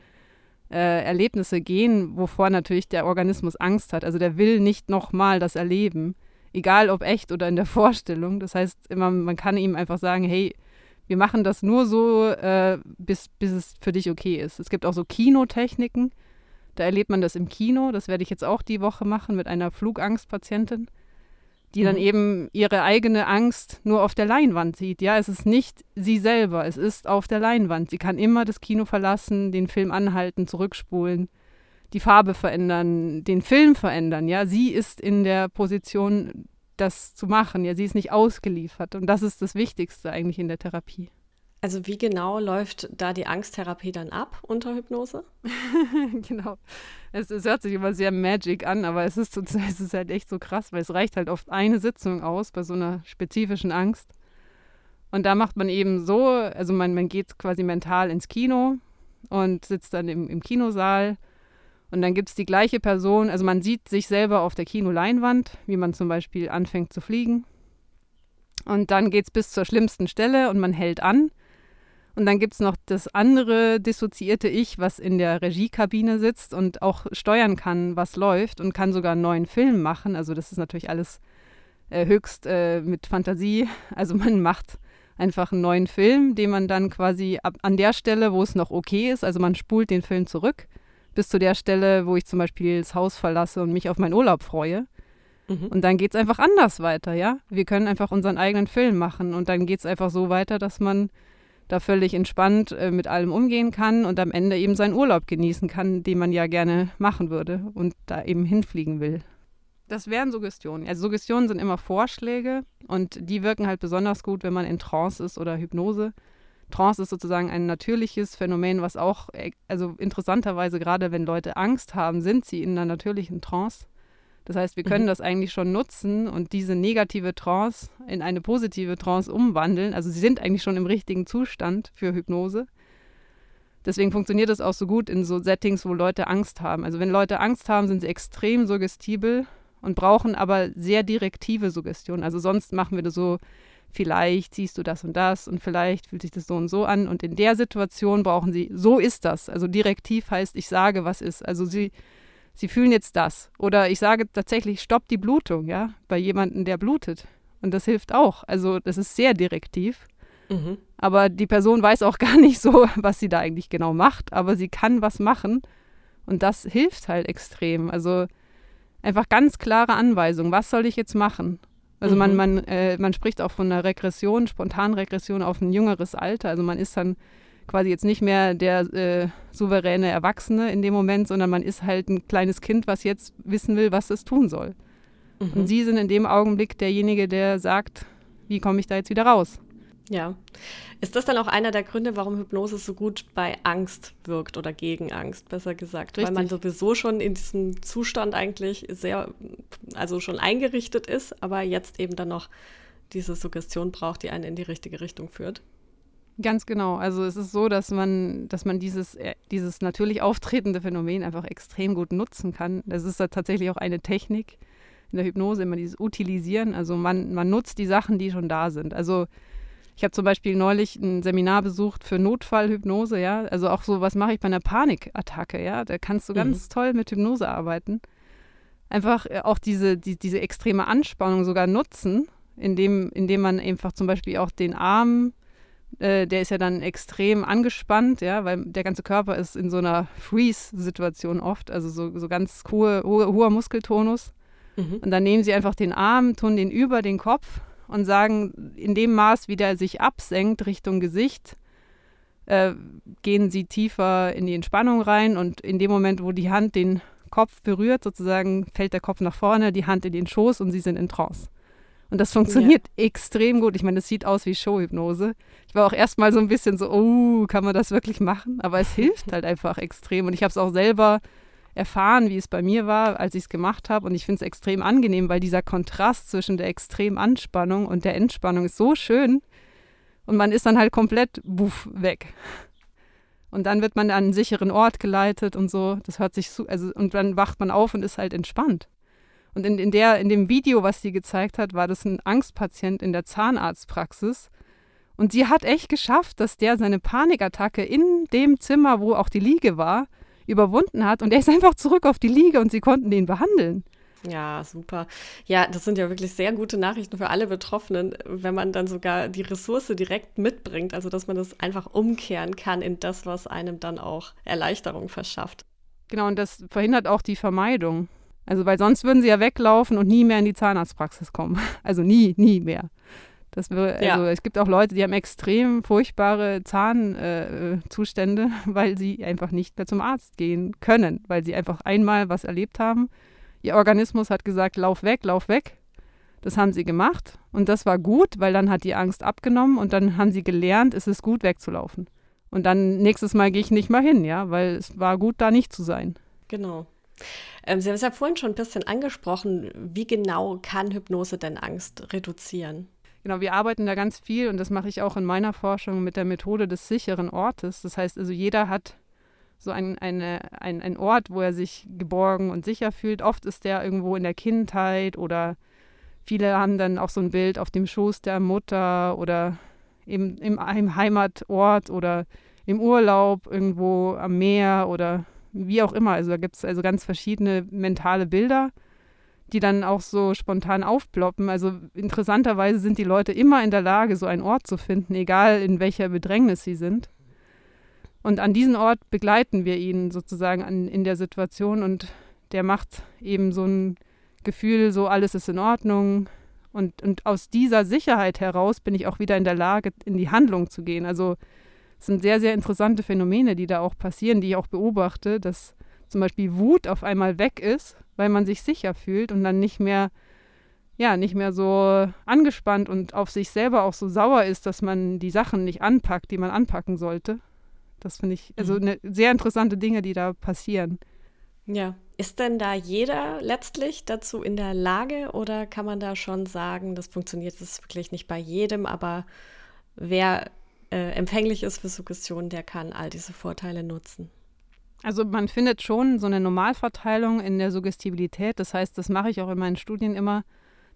äh, Erlebnisse gehen, wovor natürlich der Organismus Angst hat. Also der will nicht nochmal das erleben, egal ob echt oder in der Vorstellung. Das heißt, immer, man kann ihm einfach sagen, hey, wir machen das nur so, äh, bis, bis es für dich okay ist. Es gibt auch so Kinotechniken. Da erlebt man das im Kino. Das werde ich jetzt auch die Woche machen mit einer Flugangstpatientin, die mhm. dann eben ihre eigene Angst nur auf der Leinwand sieht. Ja, es ist nicht sie selber, es ist auf der Leinwand. Sie kann immer das Kino verlassen, den Film anhalten, zurückspulen, die Farbe verändern, den Film verändern. Ja, sie ist in der Position das zu machen. Ja, sie ist nicht ausgeliefert. Und das ist das Wichtigste eigentlich in der Therapie. Also wie genau läuft da die Angsttherapie dann ab unter Hypnose? genau. Es, es, hört sich immer sehr magic an, aber es ist, es ist halt echt so krass, weil es reicht halt oft eine Sitzung aus bei so einer spezifischen Angst. Und da macht man eben so, also man, man geht quasi mental ins Kino und sitzt dann im, im Kinosaal und dann gibt es die gleiche Person, also man sieht sich selber auf der Kinoleinwand, wie man zum Beispiel anfängt zu fliegen. Und dann geht es bis zur schlimmsten Stelle und man hält an. Und dann gibt es noch das andere dissoziierte Ich, was in der Regiekabine sitzt und auch steuern kann, was läuft und kann sogar einen neuen Film machen. Also das ist natürlich alles äh, höchst äh, mit Fantasie. Also man macht einfach einen neuen Film, den man dann quasi ab, an der Stelle, wo es noch okay ist, also man spult den Film zurück bis zu der Stelle, wo ich zum Beispiel das Haus verlasse und mich auf meinen Urlaub freue. Mhm. Und dann geht es einfach anders weiter, ja. Wir können einfach unseren eigenen Film machen und dann geht es einfach so weiter, dass man da völlig entspannt äh, mit allem umgehen kann und am Ende eben seinen Urlaub genießen kann, den man ja gerne machen würde und da eben hinfliegen will. Das wären Suggestionen. Also Suggestionen sind immer Vorschläge und die wirken halt besonders gut, wenn man in Trance ist oder Hypnose. Trance ist sozusagen ein natürliches Phänomen, was auch, äh, also interessanterweise, gerade wenn Leute Angst haben, sind sie in einer natürlichen Trance. Das heißt, wir können mhm. das eigentlich schon nutzen und diese negative Trance in eine positive Trance umwandeln. Also sie sind eigentlich schon im richtigen Zustand für Hypnose. Deswegen funktioniert es auch so gut in so Settings, wo Leute Angst haben. Also wenn Leute Angst haben, sind sie extrem suggestibel und brauchen aber sehr direktive Suggestionen. Also sonst machen wir das so vielleicht siehst du das und das und vielleicht fühlt sich das so und so an. Und in der Situation brauchen sie, so ist das. Also direktiv heißt, ich sage, was ist. Also sie, sie fühlen jetzt das. Oder ich sage tatsächlich, stopp die Blutung, ja, bei jemandem, der blutet. Und das hilft auch. Also das ist sehr direktiv. Mhm. Aber die Person weiß auch gar nicht so, was sie da eigentlich genau macht. Aber sie kann was machen. Und das hilft halt extrem. Also einfach ganz klare Anweisungen. Was soll ich jetzt machen? Also mhm. man, man, äh, man spricht auch von einer Regression, Spontanregression auf ein jüngeres Alter. Also man ist dann quasi jetzt nicht mehr der äh, souveräne Erwachsene in dem Moment, sondern man ist halt ein kleines Kind, was jetzt wissen will, was es tun soll. Mhm. Und sie sind in dem Augenblick derjenige, der sagt, wie komme ich da jetzt wieder raus? Ja. Ist das dann auch einer der Gründe, warum Hypnose so gut bei Angst wirkt oder gegen Angst, besser gesagt? Richtig. Weil man sowieso schon in diesem Zustand eigentlich sehr, also schon eingerichtet ist, aber jetzt eben dann noch diese Suggestion braucht, die einen in die richtige Richtung führt. Ganz genau. Also es ist so, dass man, dass man dieses, äh, dieses natürlich auftretende Phänomen einfach extrem gut nutzen kann. Das ist tatsächlich auch eine Technik in der Hypnose, immer dieses Utilisieren. Also man, man nutzt die Sachen, die schon da sind. Also ich habe zum Beispiel neulich ein Seminar besucht für Notfallhypnose, ja. Also auch so, was mache ich bei einer Panikattacke, ja. Da kannst du ganz mhm. toll mit Hypnose arbeiten. Einfach äh, auch diese, die, diese extreme Anspannung sogar nutzen, indem, indem man einfach zum Beispiel auch den Arm, äh, der ist ja dann extrem angespannt, ja, weil der ganze Körper ist in so einer Freeze-Situation oft, also so, so ganz hohe, hohe, hoher Muskeltonus. Mhm. Und dann nehmen sie einfach den Arm, tun den über den Kopf und sagen, in dem Maß, wie der sich absenkt Richtung Gesicht, äh, gehen sie tiefer in die Entspannung rein und in dem Moment, wo die Hand den Kopf berührt, sozusagen fällt der Kopf nach vorne, die Hand in den Schoß und sie sind in Trance. Und das funktioniert ja. extrem gut. Ich meine, das sieht aus wie Showhypnose. Ich war auch erstmal so ein bisschen so, oh, kann man das wirklich machen? Aber es hilft halt einfach extrem. Und ich habe es auch selber erfahren, wie es bei mir war, als ich es gemacht habe. Und ich finde es extrem angenehm, weil dieser Kontrast zwischen der extremen Anspannung und der Entspannung ist so schön. Und man ist dann halt komplett buff weg. Und dann wird man an einen sicheren Ort geleitet und so. Das hört sich so, also, und dann wacht man auf und ist halt entspannt. Und in, in, der, in dem Video, was sie gezeigt hat, war das ein Angstpatient in der Zahnarztpraxis. Und sie hat echt geschafft, dass der seine Panikattacke in dem Zimmer, wo auch die Liege war, überwunden hat und er ist einfach zurück auf die Liege und sie konnten den behandeln. Ja, super. Ja, das sind ja wirklich sehr gute Nachrichten für alle Betroffenen, wenn man dann sogar die Ressource direkt mitbringt, also dass man das einfach umkehren kann in das, was einem dann auch Erleichterung verschafft. Genau, und das verhindert auch die Vermeidung. Also, weil sonst würden sie ja weglaufen und nie mehr in die Zahnarztpraxis kommen. Also nie, nie mehr. Das wir, also ja. es gibt auch Leute, die haben extrem furchtbare Zahnzustände, äh, weil sie einfach nicht mehr zum Arzt gehen können, weil sie einfach einmal was erlebt haben. Ihr Organismus hat gesagt, lauf weg, lauf weg. Das haben sie gemacht und das war gut, weil dann hat die Angst abgenommen und dann haben sie gelernt, es ist gut wegzulaufen. Und dann nächstes Mal gehe ich nicht mal hin, ja, weil es war gut, da nicht zu sein. Genau. Ähm, sie haben es ja vorhin schon ein bisschen angesprochen. Wie genau kann Hypnose denn Angst reduzieren? Genau, wir arbeiten da ganz viel und das mache ich auch in meiner Forschung mit der Methode des sicheren Ortes. Das heißt also, jeder hat so ein, eine, ein, ein Ort, wo er sich geborgen und sicher fühlt. Oft ist der irgendwo in der Kindheit oder viele haben dann auch so ein Bild auf dem Schoß der Mutter oder eben im, im Heimatort oder im Urlaub irgendwo am Meer oder wie auch immer. Also da gibt es also ganz verschiedene mentale Bilder die dann auch so spontan aufploppen. Also interessanterweise sind die Leute immer in der Lage, so einen Ort zu finden, egal in welcher Bedrängnis sie sind. Und an diesen Ort begleiten wir ihn sozusagen an, in der Situation und der macht eben so ein Gefühl, so alles ist in Ordnung. Und, und aus dieser Sicherheit heraus bin ich auch wieder in der Lage, in die Handlung zu gehen. Also es sind sehr, sehr interessante Phänomene, die da auch passieren, die ich auch beobachte, dass zum Beispiel Wut auf einmal weg ist, weil man sich sicher fühlt und dann nicht mehr, ja, nicht mehr so angespannt und auf sich selber auch so sauer ist, dass man die Sachen nicht anpackt, die man anpacken sollte. Das finde ich, also mhm. ne, sehr interessante Dinge, die da passieren. Ja. Ist denn da jeder letztlich dazu in der Lage oder kann man da schon sagen, das funktioniert das wirklich nicht bei jedem, aber wer äh, empfänglich ist für Suggestionen, der kann all diese Vorteile nutzen? Also man findet schon so eine Normalverteilung in der Suggestibilität. Das heißt, das mache ich auch in meinen Studien immer,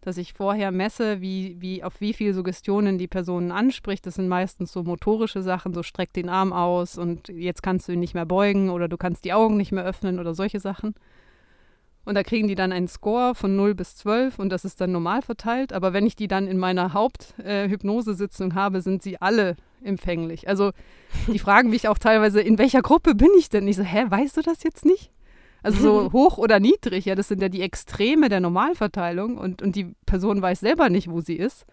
dass ich vorher messe, wie, wie, auf wie viele Suggestionen die Person anspricht. Das sind meistens so motorische Sachen, so streck den Arm aus und jetzt kannst du ihn nicht mehr beugen oder du kannst die Augen nicht mehr öffnen oder solche Sachen. Und da kriegen die dann einen Score von 0 bis 12 und das ist dann normal verteilt. Aber wenn ich die dann in meiner Haupthypnosesitzung äh, habe, sind sie alle empfänglich. Also die fragen mich auch teilweise, in welcher Gruppe bin ich denn? Ich so, hä, weißt du das jetzt nicht? Also so hoch oder niedrig, ja, das sind ja die Extreme der Normalverteilung und, und die Person weiß selber nicht, wo sie ist.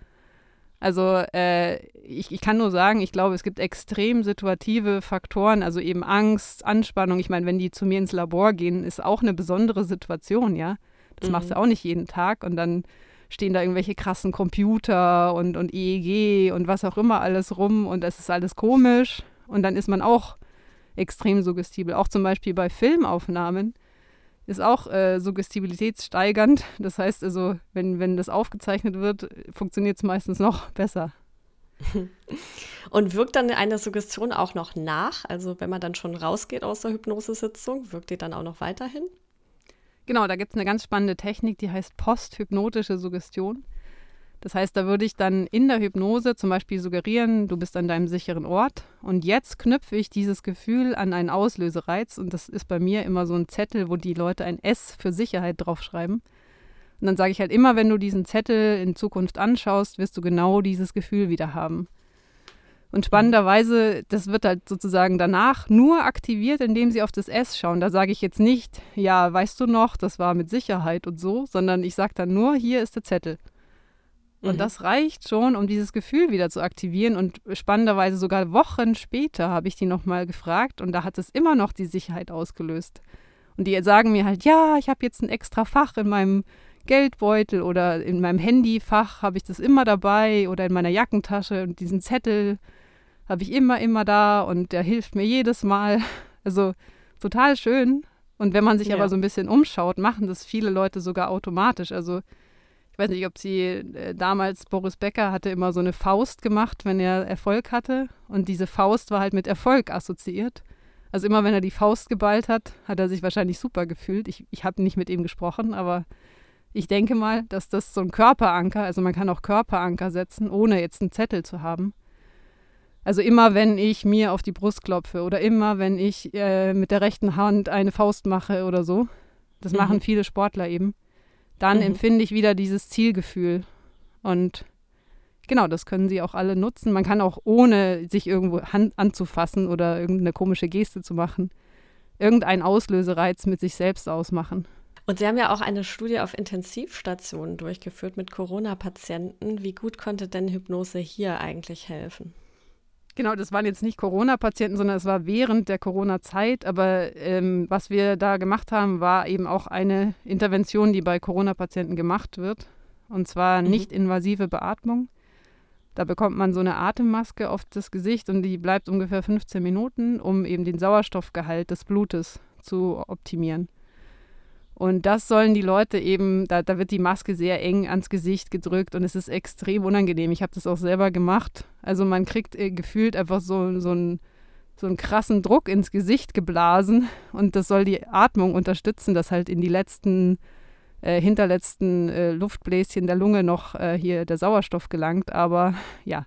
Also äh, ich, ich kann nur sagen, ich glaube, es gibt extrem situative Faktoren, also eben Angst, Anspannung. Ich meine, wenn die zu mir ins Labor gehen, ist auch eine besondere Situation, ja. Das mhm. machst du auch nicht jeden Tag und dann stehen da irgendwelche krassen Computer und, und EEG und was auch immer alles rum und es ist alles komisch und dann ist man auch extrem suggestibel. Auch zum Beispiel bei Filmaufnahmen ist auch äh, suggestibilitätssteigernd. Das heißt also, wenn, wenn das aufgezeichnet wird, funktioniert es meistens noch besser. Und wirkt dann eine Suggestion auch noch nach? Also wenn man dann schon rausgeht aus der Hypnosesitzung, wirkt die dann auch noch weiterhin? Genau, da gibt es eine ganz spannende Technik, die heißt posthypnotische Suggestion. Das heißt, da würde ich dann in der Hypnose zum Beispiel suggerieren, du bist an deinem sicheren Ort und jetzt knüpfe ich dieses Gefühl an einen Auslösereiz und das ist bei mir immer so ein Zettel, wo die Leute ein S für Sicherheit draufschreiben. Und dann sage ich halt immer, wenn du diesen Zettel in Zukunft anschaust, wirst du genau dieses Gefühl wieder haben. Und spannenderweise, das wird halt sozusagen danach nur aktiviert, indem sie auf das S schauen. Da sage ich jetzt nicht, ja, weißt du noch, das war mit Sicherheit und so, sondern ich sage dann nur, hier ist der Zettel. Und mhm. das reicht schon, um dieses Gefühl wieder zu aktivieren. Und spannenderweise sogar Wochen später habe ich die nochmal gefragt und da hat es immer noch die Sicherheit ausgelöst. Und die sagen mir halt, ja, ich habe jetzt ein extra Fach in meinem Geldbeutel oder in meinem Handyfach habe ich das immer dabei oder in meiner Jackentasche und diesen Zettel habe ich immer, immer da und der hilft mir jedes Mal. Also total schön. Und wenn man sich ja. aber so ein bisschen umschaut, machen das viele Leute sogar automatisch. Also ich weiß nicht, ob sie äh, damals, Boris Becker hatte immer so eine Faust gemacht, wenn er Erfolg hatte. Und diese Faust war halt mit Erfolg assoziiert. Also immer wenn er die Faust geballt hat, hat er sich wahrscheinlich super gefühlt. Ich, ich habe nicht mit ihm gesprochen, aber ich denke mal, dass das so ein Körperanker, also man kann auch Körperanker setzen, ohne jetzt einen Zettel zu haben. Also immer wenn ich mir auf die Brust klopfe oder immer wenn ich äh, mit der rechten Hand eine Faust mache oder so, das mhm. machen viele Sportler eben, dann mhm. empfinde ich wieder dieses Zielgefühl. Und genau, das können sie auch alle nutzen. Man kann auch ohne sich irgendwo Hand anzufassen oder irgendeine komische Geste zu machen, irgendeinen Auslösereiz mit sich selbst ausmachen. Und Sie haben ja auch eine Studie auf Intensivstationen durchgeführt mit Corona-Patienten. Wie gut konnte denn Hypnose hier eigentlich helfen? Genau, das waren jetzt nicht Corona-Patienten, sondern es war während der Corona-Zeit. Aber ähm, was wir da gemacht haben, war eben auch eine Intervention, die bei Corona-Patienten gemacht wird. Und zwar mhm. nicht-invasive Beatmung. Da bekommt man so eine Atemmaske auf das Gesicht und die bleibt ungefähr 15 Minuten, um eben den Sauerstoffgehalt des Blutes zu optimieren. Und das sollen die Leute eben, da, da wird die Maske sehr eng ans Gesicht gedrückt und es ist extrem unangenehm. Ich habe das auch selber gemacht. Also man kriegt äh, gefühlt einfach so, so, ein, so einen krassen Druck ins Gesicht geblasen und das soll die Atmung unterstützen, dass halt in die letzten, äh, hinterletzten äh, Luftbläschen der Lunge noch äh, hier der Sauerstoff gelangt. Aber ja,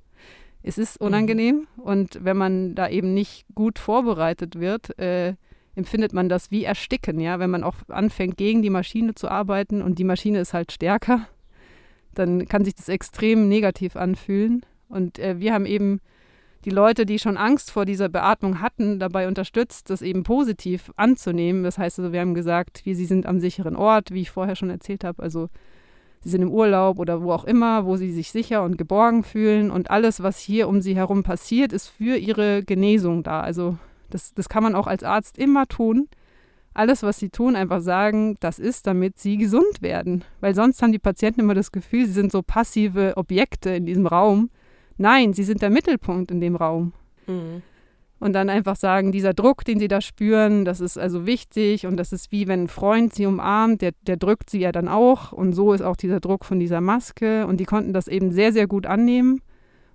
es ist mhm. unangenehm und wenn man da eben nicht gut vorbereitet wird, äh, empfindet man das wie Ersticken, ja, wenn man auch anfängt, gegen die Maschine zu arbeiten und die Maschine ist halt stärker, dann kann sich das extrem negativ anfühlen. Und äh, wir haben eben die Leute, die schon Angst vor dieser Beatmung hatten, dabei unterstützt, das eben positiv anzunehmen. Das heißt also, wir haben gesagt, wie sie sind am sicheren Ort, wie ich vorher schon erzählt habe. Also sie sind im Urlaub oder wo auch immer, wo sie sich sicher und geborgen fühlen. Und alles, was hier um sie herum passiert, ist für ihre Genesung da. Also das, das kann man auch als Arzt immer tun. Alles, was sie tun, einfach sagen, das ist, damit sie gesund werden. Weil sonst haben die Patienten immer das Gefühl, sie sind so passive Objekte in diesem Raum. Nein, sie sind der Mittelpunkt in dem Raum. Mhm. Und dann einfach sagen, dieser Druck, den sie da spüren, das ist also wichtig und das ist wie wenn ein Freund sie umarmt, der, der drückt sie ja dann auch. Und so ist auch dieser Druck von dieser Maske. Und die konnten das eben sehr, sehr gut annehmen.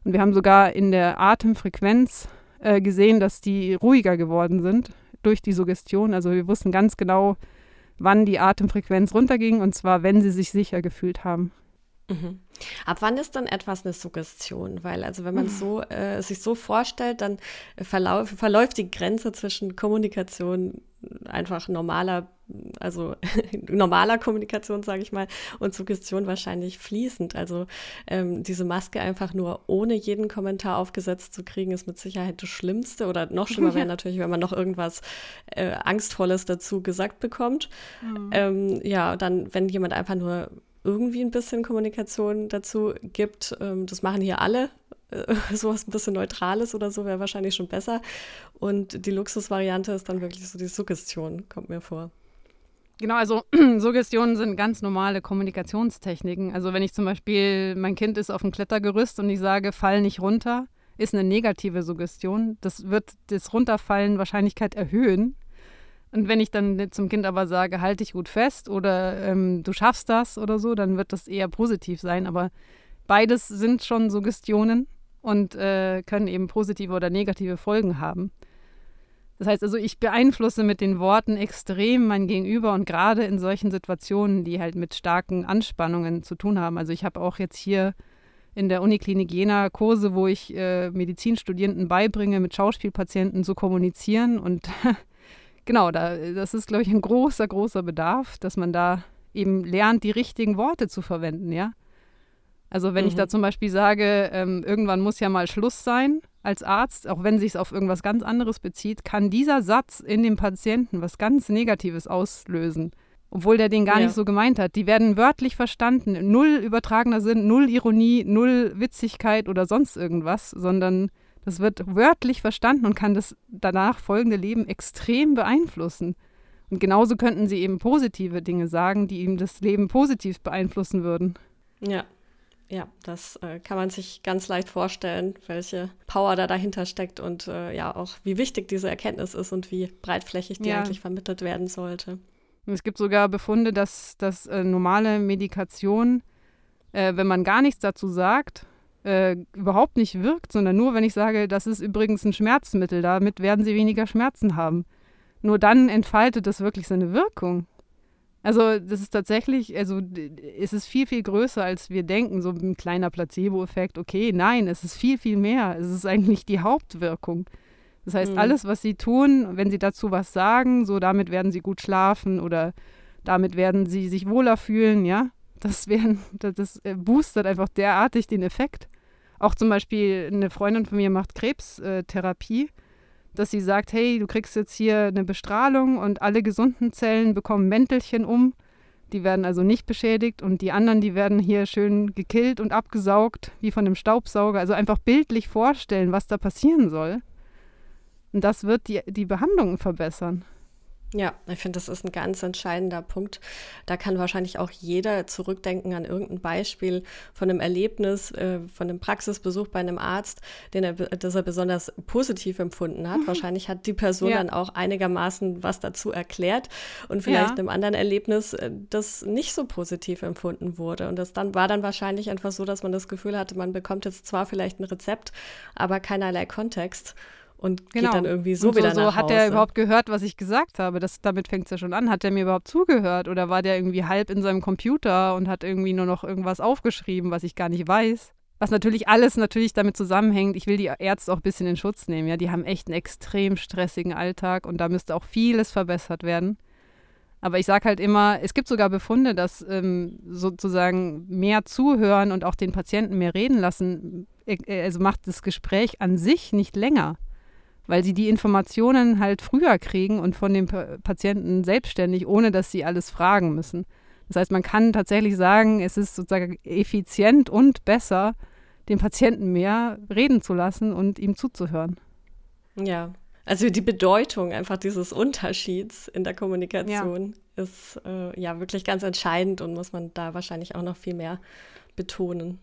Und wir haben sogar in der Atemfrequenz äh, gesehen, dass die ruhiger geworden sind durch die Suggestion. Also wir wussten ganz genau, wann die Atemfrequenz runterging und zwar, wenn sie sich sicher gefühlt haben. Mhm. Ab wann ist dann etwas eine Suggestion? Weil, also wenn man es so, äh, sich so vorstellt, dann verlauf, verläuft die Grenze zwischen Kommunikation einfach normaler, also normaler Kommunikation, sage ich mal, und Suggestion wahrscheinlich fließend. Also ähm, diese Maske einfach nur ohne jeden Kommentar aufgesetzt zu kriegen, ist mit Sicherheit das Schlimmste. Oder noch schlimmer wäre natürlich, wenn man noch irgendwas äh, Angstvolles dazu gesagt bekommt. Mhm. Ähm, ja, dann, wenn jemand einfach nur irgendwie ein bisschen Kommunikation dazu gibt. Ähm, das machen hier alle. Äh, sowas ein bisschen Neutrales oder so wäre wahrscheinlich schon besser. Und die Luxusvariante ist dann wirklich so die Suggestion, kommt mir vor. Genau, also Suggestionen sind ganz normale Kommunikationstechniken. Also wenn ich zum Beispiel, mein Kind ist auf dem Klettergerüst und ich sage, fall nicht runter, ist eine negative Suggestion. Das wird das Runterfallen Wahrscheinlichkeit erhöhen. Und wenn ich dann zum Kind aber sage, halt dich gut fest oder ähm, du schaffst das oder so, dann wird das eher positiv sein. Aber beides sind schon Suggestionen und äh, können eben positive oder negative Folgen haben. Das heißt also, ich beeinflusse mit den Worten extrem mein Gegenüber und gerade in solchen Situationen, die halt mit starken Anspannungen zu tun haben. Also ich habe auch jetzt hier in der Uniklinik Jena Kurse, wo ich äh, Medizinstudierenden beibringe, mit Schauspielpatienten zu kommunizieren und genau, da, das ist, glaube ich, ein großer, großer Bedarf, dass man da eben lernt, die richtigen Worte zu verwenden, ja. Also wenn mhm. ich da mhm. zum Beispiel sage, ähm, irgendwann muss ja mal Schluss sein als Arzt, auch wenn sich es auf irgendwas ganz anderes bezieht, kann dieser Satz in dem Patienten was ganz Negatives auslösen. Obwohl der den gar ja. nicht so gemeint hat. Die werden wörtlich verstanden. Null übertragener Sinn, null Ironie, null Witzigkeit oder sonst irgendwas, sondern das wird wörtlich verstanden und kann das danach folgende Leben extrem beeinflussen. Und genauso könnten sie eben positive Dinge sagen, die ihm das Leben positiv beeinflussen würden. Ja, ja, das äh, kann man sich ganz leicht vorstellen, welche Power da dahinter steckt und äh, ja auch, wie wichtig diese Erkenntnis ist und wie breitflächig die ja. eigentlich vermittelt werden sollte. Es gibt sogar Befunde, dass, dass äh, normale Medikation, äh, wenn man gar nichts dazu sagt, äh, überhaupt nicht wirkt, sondern nur, wenn ich sage, das ist übrigens ein Schmerzmittel, damit werden sie weniger Schmerzen haben. Nur dann entfaltet das wirklich seine Wirkung. Also das ist tatsächlich, also es ist viel, viel größer, als wir denken, so ein kleiner Placebo-Effekt. Okay, nein, es ist viel, viel mehr. Es ist eigentlich die Hauptwirkung. Das heißt, mhm. alles, was sie tun, wenn sie dazu was sagen, so damit werden sie gut schlafen oder damit werden sie sich wohler fühlen, ja. Das, werden, das äh, boostet einfach derartig den Effekt. Auch zum Beispiel eine Freundin von mir macht Krebstherapie. Äh, dass sie sagt, hey, du kriegst jetzt hier eine Bestrahlung und alle gesunden Zellen bekommen Mäntelchen um. Die werden also nicht beschädigt und die anderen, die werden hier schön gekillt und abgesaugt, wie von einem Staubsauger. Also einfach bildlich vorstellen, was da passieren soll. Und das wird die, die Behandlung verbessern. Ja, ich finde, das ist ein ganz entscheidender Punkt. Da kann wahrscheinlich auch jeder zurückdenken an irgendein Beispiel von einem Erlebnis, äh, von einem Praxisbesuch bei einem Arzt, den er, das er besonders positiv empfunden hat. Mhm. Wahrscheinlich hat die Person ja. dann auch einigermaßen was dazu erklärt und vielleicht ja. einem anderen Erlebnis, äh, das nicht so positiv empfunden wurde. Und das dann war dann wahrscheinlich einfach so, dass man das Gefühl hatte, man bekommt jetzt zwar vielleicht ein Rezept, aber keinerlei Kontext und genau. geht dann irgendwie so, so wieder so nach Hause. Hat er überhaupt gehört, was ich gesagt habe? Das, damit fängt es ja schon an. Hat er mir überhaupt zugehört oder war der irgendwie halb in seinem Computer und hat irgendwie nur noch irgendwas aufgeschrieben, was ich gar nicht weiß? Was natürlich alles natürlich damit zusammenhängt, ich will die Ärzte auch ein bisschen in Schutz nehmen. Ja, die haben echt einen extrem stressigen Alltag und da müsste auch vieles verbessert werden. Aber ich sage halt immer, es gibt sogar Befunde, dass ähm, sozusagen mehr zuhören und auch den Patienten mehr reden lassen, äh, also macht das Gespräch an sich nicht länger weil sie die Informationen halt früher kriegen und von dem Patienten selbstständig, ohne dass sie alles fragen müssen. Das heißt, man kann tatsächlich sagen, es ist sozusagen effizient und besser, den Patienten mehr reden zu lassen und ihm zuzuhören. Ja, also die Bedeutung einfach dieses Unterschieds in der Kommunikation ja. ist äh, ja wirklich ganz entscheidend und muss man da wahrscheinlich auch noch viel mehr betonen.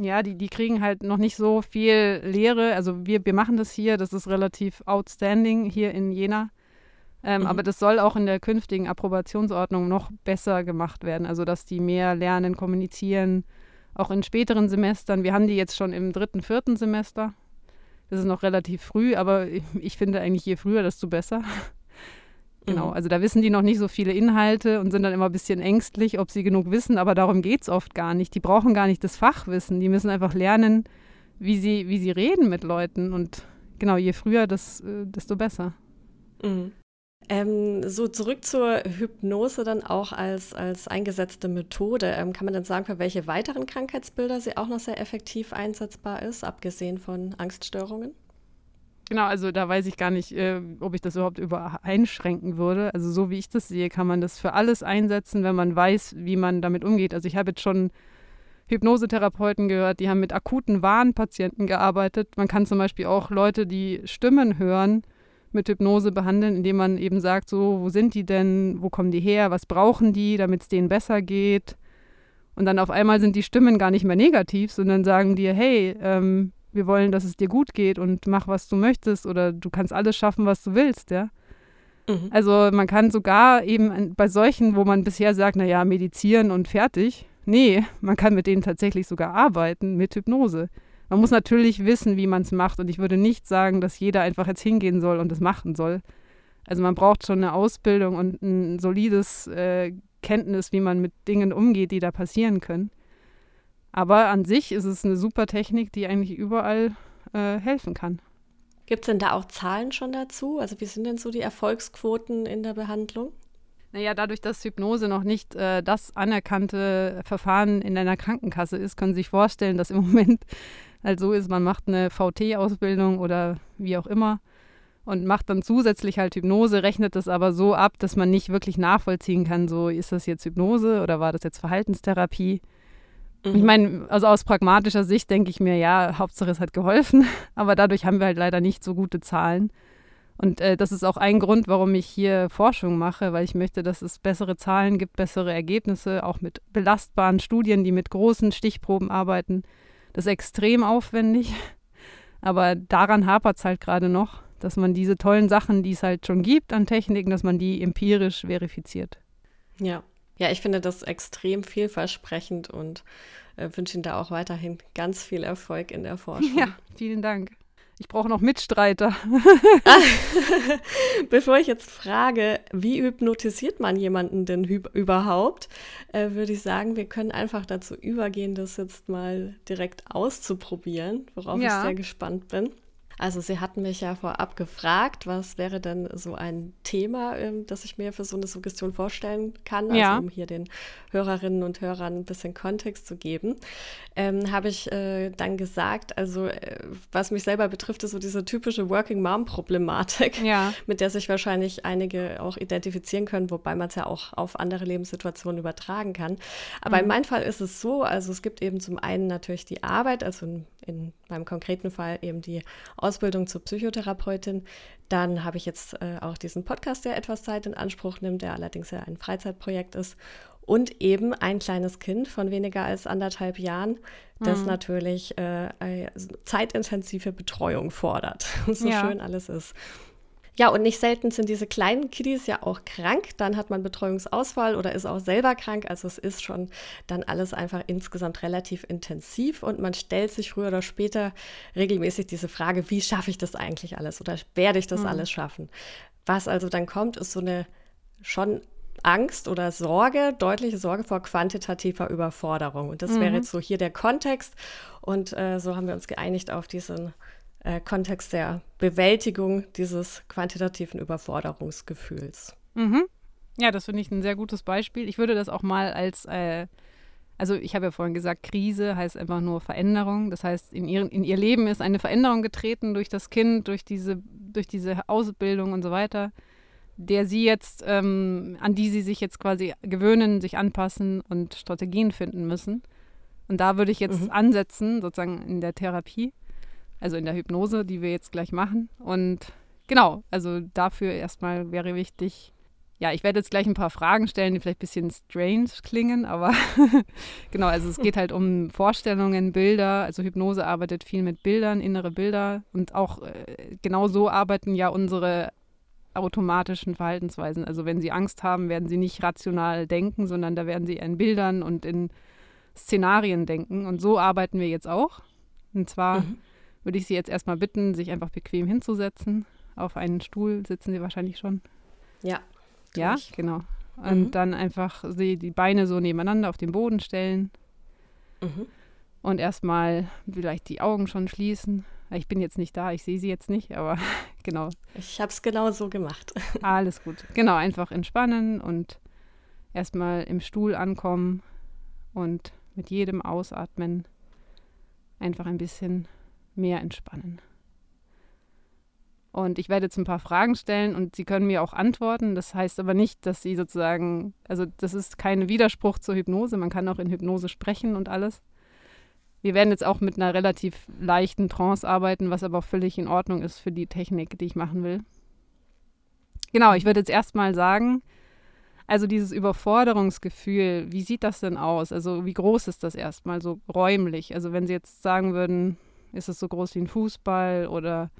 Ja, die, die kriegen halt noch nicht so viel Lehre. Also wir, wir machen das hier, das ist relativ outstanding hier in Jena. Ähm, mhm. Aber das soll auch in der künftigen Approbationsordnung noch besser gemacht werden. Also dass die mehr lernen, kommunizieren, auch in späteren Semestern. Wir haben die jetzt schon im dritten, vierten Semester. Das ist noch relativ früh, aber ich, ich finde eigentlich je früher, desto besser. Genau, mhm. also da wissen die noch nicht so viele Inhalte und sind dann immer ein bisschen ängstlich, ob sie genug wissen, aber darum geht es oft gar nicht. Die brauchen gar nicht das Fachwissen, die müssen einfach lernen, wie sie, wie sie reden mit Leuten. Und genau, je früher, das, äh, desto besser. Mhm. Ähm, so zurück zur Hypnose dann auch als, als eingesetzte Methode. Ähm, kann man dann sagen, für welche weiteren Krankheitsbilder sie auch noch sehr effektiv einsetzbar ist, abgesehen von Angststörungen? Genau, also da weiß ich gar nicht, äh, ob ich das überhaupt über einschränken würde. Also so wie ich das sehe, kann man das für alles einsetzen, wenn man weiß, wie man damit umgeht. Also ich habe jetzt schon Hypnosetherapeuten gehört, die haben mit akuten Warnpatienten gearbeitet. Man kann zum Beispiel auch Leute, die Stimmen hören, mit Hypnose behandeln, indem man eben sagt, so, wo sind die denn, wo kommen die her, was brauchen die, damit es denen besser geht. Und dann auf einmal sind die Stimmen gar nicht mehr negativ, sondern sagen dir, hey, ähm, wir wollen, dass es dir gut geht und mach, was du möchtest oder du kannst alles schaffen, was du willst, ja. Mhm. Also man kann sogar eben bei solchen, wo man bisher sagt, naja, medizieren und fertig, nee, man kann mit denen tatsächlich sogar arbeiten mit Hypnose. Man muss natürlich wissen, wie man es macht. Und ich würde nicht sagen, dass jeder einfach jetzt hingehen soll und es machen soll. Also man braucht schon eine Ausbildung und ein solides äh, Kenntnis, wie man mit Dingen umgeht, die da passieren können. Aber an sich ist es eine super Technik, die eigentlich überall äh, helfen kann. Gibt es denn da auch Zahlen schon dazu? Also wie sind denn so die Erfolgsquoten in der Behandlung? Naja, dadurch, dass Hypnose noch nicht äh, das anerkannte Verfahren in einer Krankenkasse ist, können Sie sich vorstellen, dass im Moment halt so ist, man macht eine VT-Ausbildung oder wie auch immer und macht dann zusätzlich halt Hypnose, rechnet das aber so ab, dass man nicht wirklich nachvollziehen kann, so ist das jetzt Hypnose oder war das jetzt Verhaltenstherapie. Mhm. Ich meine, also aus pragmatischer Sicht denke ich mir, ja, Hauptsache es hat geholfen, aber dadurch haben wir halt leider nicht so gute Zahlen. Und äh, das ist auch ein Grund, warum ich hier Forschung mache, weil ich möchte, dass es bessere Zahlen gibt, bessere Ergebnisse, auch mit belastbaren Studien, die mit großen Stichproben arbeiten. Das ist extrem aufwendig, aber daran hapert es halt gerade noch, dass man diese tollen Sachen, die es halt schon gibt an Techniken, dass man die empirisch verifiziert. Ja, ja, ich finde das extrem vielversprechend und äh, wünsche Ihnen da auch weiterhin ganz viel Erfolg in der Forschung. Ja, vielen Dank. Ich brauche noch Mitstreiter. Bevor ich jetzt frage, wie hypnotisiert man jemanden denn überhaupt, äh, würde ich sagen, wir können einfach dazu übergehen, das jetzt mal direkt auszuprobieren, worauf ja. ich sehr gespannt bin. Also Sie hatten mich ja vorab gefragt, was wäre denn so ein Thema, ähm, das ich mir für so eine Suggestion vorstellen kann, also ja. um hier den Hörerinnen und Hörern ein bisschen Kontext zu geben. Ähm, Habe ich äh, dann gesagt, also äh, was mich selber betrifft, ist so diese typische Working Mom-Problematik, ja. mit der sich wahrscheinlich einige auch identifizieren können, wobei man es ja auch auf andere Lebenssituationen übertragen kann. Aber mhm. in meinem Fall ist es so, also es gibt eben zum einen natürlich die Arbeit, also in, in meinem konkreten Fall eben die Ausbildung zur Psychotherapeutin. Dann habe ich jetzt äh, auch diesen Podcast, der etwas Zeit in Anspruch nimmt, der allerdings ja ein Freizeitprojekt ist. Und eben ein kleines Kind von weniger als anderthalb Jahren, das mhm. natürlich äh, zeitintensive Betreuung fordert, so ja. schön alles ist. Ja, und nicht selten sind diese kleinen Kiddies ja auch krank. Dann hat man Betreuungsausfall oder ist auch selber krank. Also es ist schon dann alles einfach insgesamt relativ intensiv und man stellt sich früher oder später regelmäßig diese Frage, wie schaffe ich das eigentlich alles oder werde ich das mhm. alles schaffen? Was also dann kommt, ist so eine schon Angst oder Sorge, deutliche Sorge vor quantitativer Überforderung. Und das mhm. wäre jetzt so hier der Kontext. Und äh, so haben wir uns geeinigt auf diesen äh, Kontext der Bewältigung dieses quantitativen Überforderungsgefühls. Mhm. Ja, das finde ich ein sehr gutes Beispiel. Ich würde das auch mal als, äh, also ich habe ja vorhin gesagt, Krise heißt einfach nur Veränderung. Das heißt, in, ihren, in ihr Leben ist eine Veränderung getreten durch das Kind, durch diese, durch diese Ausbildung und so weiter, der sie jetzt, ähm, an die sie sich jetzt quasi gewöhnen, sich anpassen und Strategien finden müssen. Und da würde ich jetzt mhm. ansetzen, sozusagen in der Therapie also in der Hypnose, die wir jetzt gleich machen. Und genau, also dafür erstmal wäre wichtig, ja, ich werde jetzt gleich ein paar Fragen stellen, die vielleicht ein bisschen strange klingen, aber genau, also es geht halt um Vorstellungen, Bilder. Also Hypnose arbeitet viel mit Bildern, innere Bilder und auch äh, genau so arbeiten ja unsere automatischen Verhaltensweisen. Also wenn sie Angst haben, werden sie nicht rational denken, sondern da werden sie in Bildern und in Szenarien denken. Und so arbeiten wir jetzt auch. Und zwar mhm würde ich Sie jetzt erstmal bitten, sich einfach bequem hinzusetzen. Auf einen Stuhl sitzen Sie wahrscheinlich schon. Ja. Ja, Durch. genau. Und Mhm. dann einfach die, die Beine so nebeneinander auf den Boden stellen Mhm. und erstmal vielleicht die Augen schon schließen. Ich bin jetzt nicht da, ich sehe sie jetzt nicht, aber genau, Ich habe es genau so gemacht. alles gut. Genau, einfach entspannen und erstmal im Stuhl ankommen und mit jedem Ausatmen einfach ein bisschen mehr entspannen. Und ich werde jetzt ein paar Fragen stellen und Sie können mir auch antworten. Das heißt aber nicht, dass Sie sozusagen, also das ist kein Widerspruch zur Hypnose. Man kann auch in Hypnose sprechen und alles. Wir werden jetzt auch mit einer relativ leichten Trance arbeiten, was aber auch völlig in Ordnung ist für die Technik, die ich machen will. Genau, ich würde jetzt erstmal sagen, also dieses Überforderungsgefühl, wie sieht das denn aus? Also wie groß ist das erstmal so räumlich? Also wenn Sie jetzt sagen würden, ist es so groß wie ein Fußball oder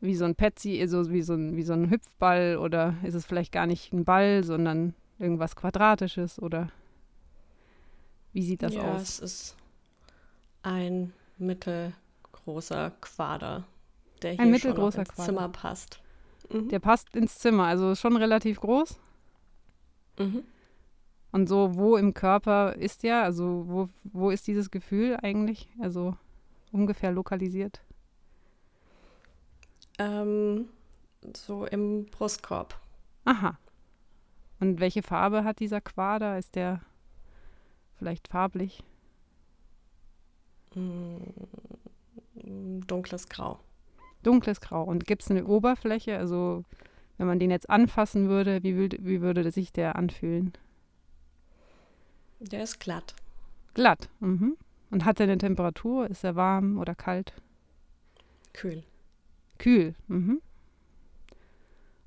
wie so ein Petsy, also wie so ein, wie so ein Hüpfball oder ist es vielleicht gar nicht ein Ball, sondern irgendwas Quadratisches oder wie sieht das ja, aus? es ist ein mittelgroßer Quader, der hier Ein mittelgroßer ins Quader. Zimmer passt. Mhm. Der passt ins Zimmer, also schon relativ groß. Mhm. Und so, wo im Körper ist der? Also, wo, wo ist dieses Gefühl eigentlich? Also, ungefähr lokalisiert. Ähm, so im Brustkorb. Aha. Und welche Farbe hat dieser Quader? Ist der vielleicht farblich? Mm, Dunkles Grau. Dunkles Grau. Und gibt es eine Oberfläche? Also, wenn man den jetzt anfassen würde, wie, würd, wie würde sich der anfühlen? Der ist glatt. Glatt. Mhm. Und hat er eine Temperatur? Ist er warm oder kalt? Kühl. Kühl. Mhm.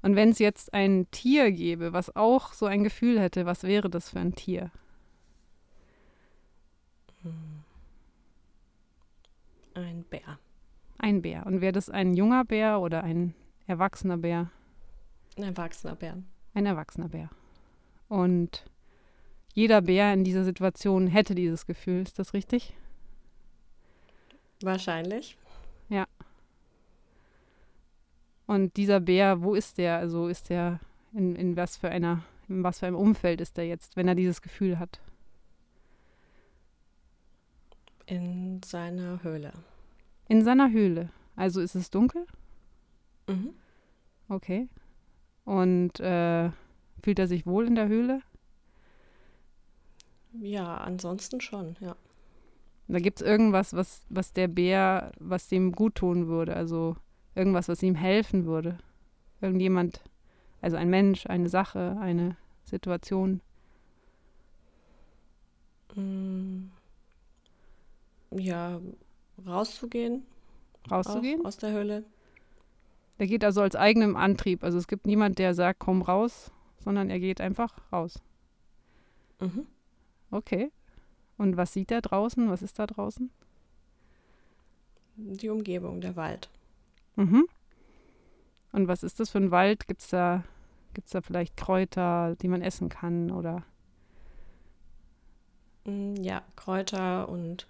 Und wenn es jetzt ein Tier gäbe, was auch so ein Gefühl hätte, was wäre das für ein Tier? Ein Bär. Ein Bär. Und wäre das ein junger Bär oder ein erwachsener Bär? Ein erwachsener Bär. Ein erwachsener Bär. Und jeder Bär in dieser Situation hätte dieses Gefühl, ist das richtig? Wahrscheinlich. Und dieser Bär, wo ist der? Also ist der in, in was für einer, in was für einem Umfeld ist er jetzt, wenn er dieses Gefühl hat? In seiner Höhle. In seiner Höhle. Also ist es dunkel? Mhm. Okay. Und äh, fühlt er sich wohl in der Höhle? Ja, ansonsten schon, ja. Da gibt es irgendwas, was, was der Bär, was dem gut tun würde. Also irgendwas, was ihm helfen würde. Irgendjemand, also ein Mensch, eine Sache, eine Situation. Mm. Ja, rauszugehen. Rauszugehen? Aus der Höhle. Der geht also als eigenem Antrieb. Also es gibt niemand, der sagt, komm raus, sondern er geht einfach raus. Mhm. Okay. Und was sieht er draußen? Was ist da draußen? Die Umgebung, der Wald. Mhm. Und was ist das für ein Wald? Gibt es da, gibt's da vielleicht Kräuter, die man essen kann? Oder Mm, Ja, Kräuter und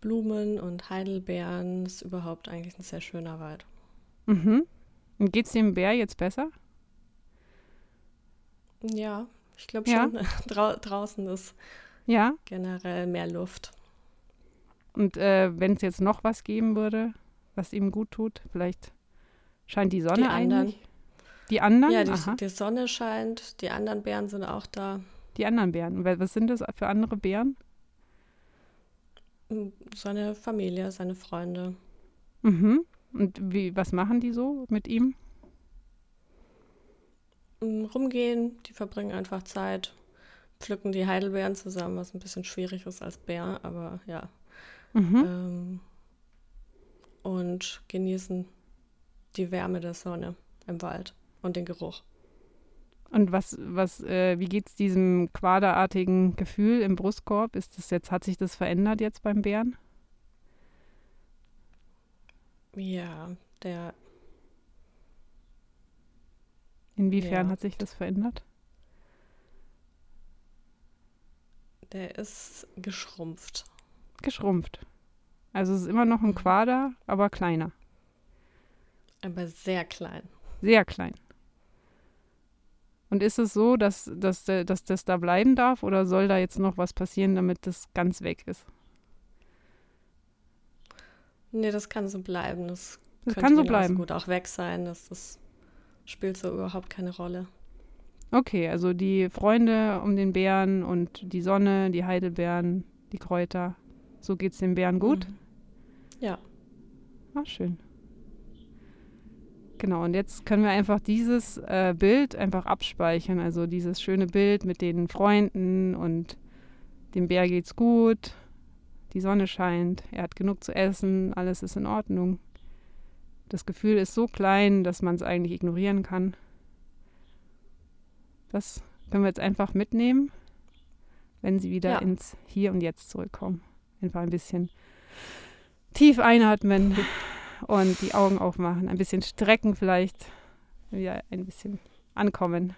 Blumen und Heidelbeeren. ist überhaupt eigentlich ein sehr schöner Wald. mhm. Und geht es dem Bär jetzt besser? Ja, ich glaube Ja. schon. Drau draußen ist Ja. generell mehr Luft. Und äh, wenn es jetzt noch was geben würde, was ihm gut tut, vielleicht scheint die Sonne Die anderen. eigentlich. Die anderen? Ja, die, die Sonne scheint, die anderen Bären sind auch da. Die anderen Bären. Was sind das für andere Bären? Mm, Seine Familie, seine Freunde. Mhm. Und wie, was machen die so mit ihm? Mm, Rumgehen, die verbringen einfach Zeit, pflücken die Heidelbeeren zusammen, was ein bisschen schwierig ist als Bär, aber ja. Mhm. Ähm, und genießen die Wärme der Sonne im Wald und den Geruch. Und was, was, äh, wie geht's diesem quaderartigen Gefühl im Brustkorb? Ist das jetzt, hat sich das verändert jetzt beim Bären? Ja, der, Inwiefern Ja. hat sich das verändert? Der ist geschrumpft. Geschrumpft. Also es ist immer noch ein Mhm. Quader, aber kleiner. Aber sehr klein. Sehr klein. Und ist es so, dass, dass, dass das da bleiben darf oder soll da jetzt noch was passieren, damit das ganz weg ist? Nee, das kann so bleiben. Das, das kann so bleiben. gut auch weg sein. Das, das spielt so überhaupt keine Rolle. Okay, also die Freunde um den Bären und die Sonne, die Heidelbeeren, die Kräuter. So geht es den Bären gut? Mhm. Ja. Ah, schön. Genau, und jetzt können wir einfach dieses äh, Bild einfach abspeichern. Also dieses schöne Bild mit den Freunden und dem Bär geht's gut, die Sonne scheint, er hat genug zu essen, alles ist in Ordnung. Das Gefühl ist so klein, dass man es eigentlich ignorieren kann. Das können wir jetzt einfach mitnehmen, wenn sie wieder ja. ins Hier und Jetzt zurückkommen. Einfach ein bisschen tief einatmen und die Augen aufmachen, ein bisschen strecken vielleicht, wieder ein bisschen ankommen.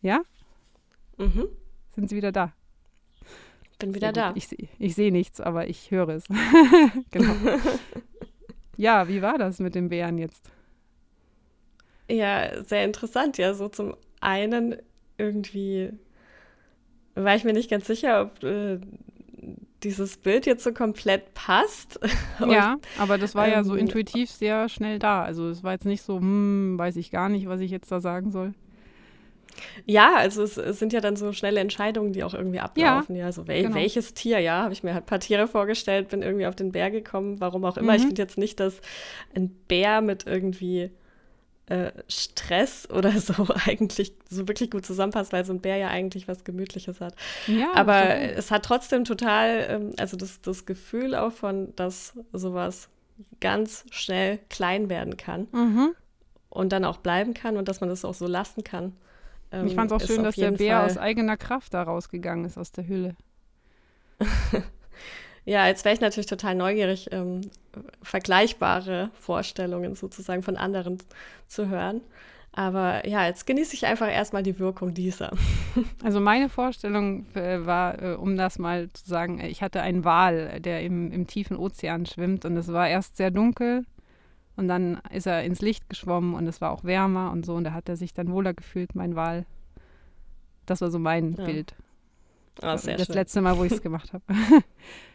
Ja? Mhm. Sind Sie wieder da? Bin wieder da. Ich, ich sehe nichts, aber ich höre es. genau. ja, wie war das mit den Bären jetzt? Ja, sehr interessant. Ja, so zum einen irgendwie war ich mir nicht ganz sicher, ob äh, dieses Bild jetzt so komplett passt. Und, ja, aber das war ähm, ja so ähm, intuitiv sehr schnell da. Also es war jetzt nicht so, hm, weiß ich gar nicht, was ich jetzt da sagen soll. Ja, also es, es, sind ja dann so schnelle Entscheidungen, die auch irgendwie ablaufen. Ja, ja so wel genau. welches Tier, ja, habe ich mir halt ein paar Tiere vorgestellt, bin irgendwie auf den Bär gekommen, warum auch immer. Mhm. Ich finde jetzt nicht, dass ein Bär mit irgendwie äh, Stress oder so eigentlich so wirklich gut zusammenpasst, weil so ein Bär ja eigentlich was Gemütliches hat. Ja, Aber so es hat trotzdem total, ähm, also das, das Gefühl auch von, dass sowas ganz schnell klein werden kann mhm. und dann auch bleiben kann und dass man das auch so lassen kann. Ähm, ich fand es auch schön, dass der Bär Fall aus eigener Kraft da rausgegangen ist aus der Hülle. ja, jetzt wäre ich natürlich total neugierig, ähm, vergleichbare Vorstellungen sozusagen von anderen zu hören. Aber ja, jetzt genieße ich einfach erstmal die Wirkung dieser. Also meine Vorstellung äh, war, äh, um das mal zu sagen, ich hatte einen Wal, der im, im tiefen Ozean schwimmt und es war erst sehr dunkel und dann ist er ins Licht geschwommen und es war auch wärmer und so. Und da hat er sich dann wohler gefühlt, mein Wal. Das war so mein ja. Bild. Oh, das schön. letzte Mal, wo ich es gemacht habe.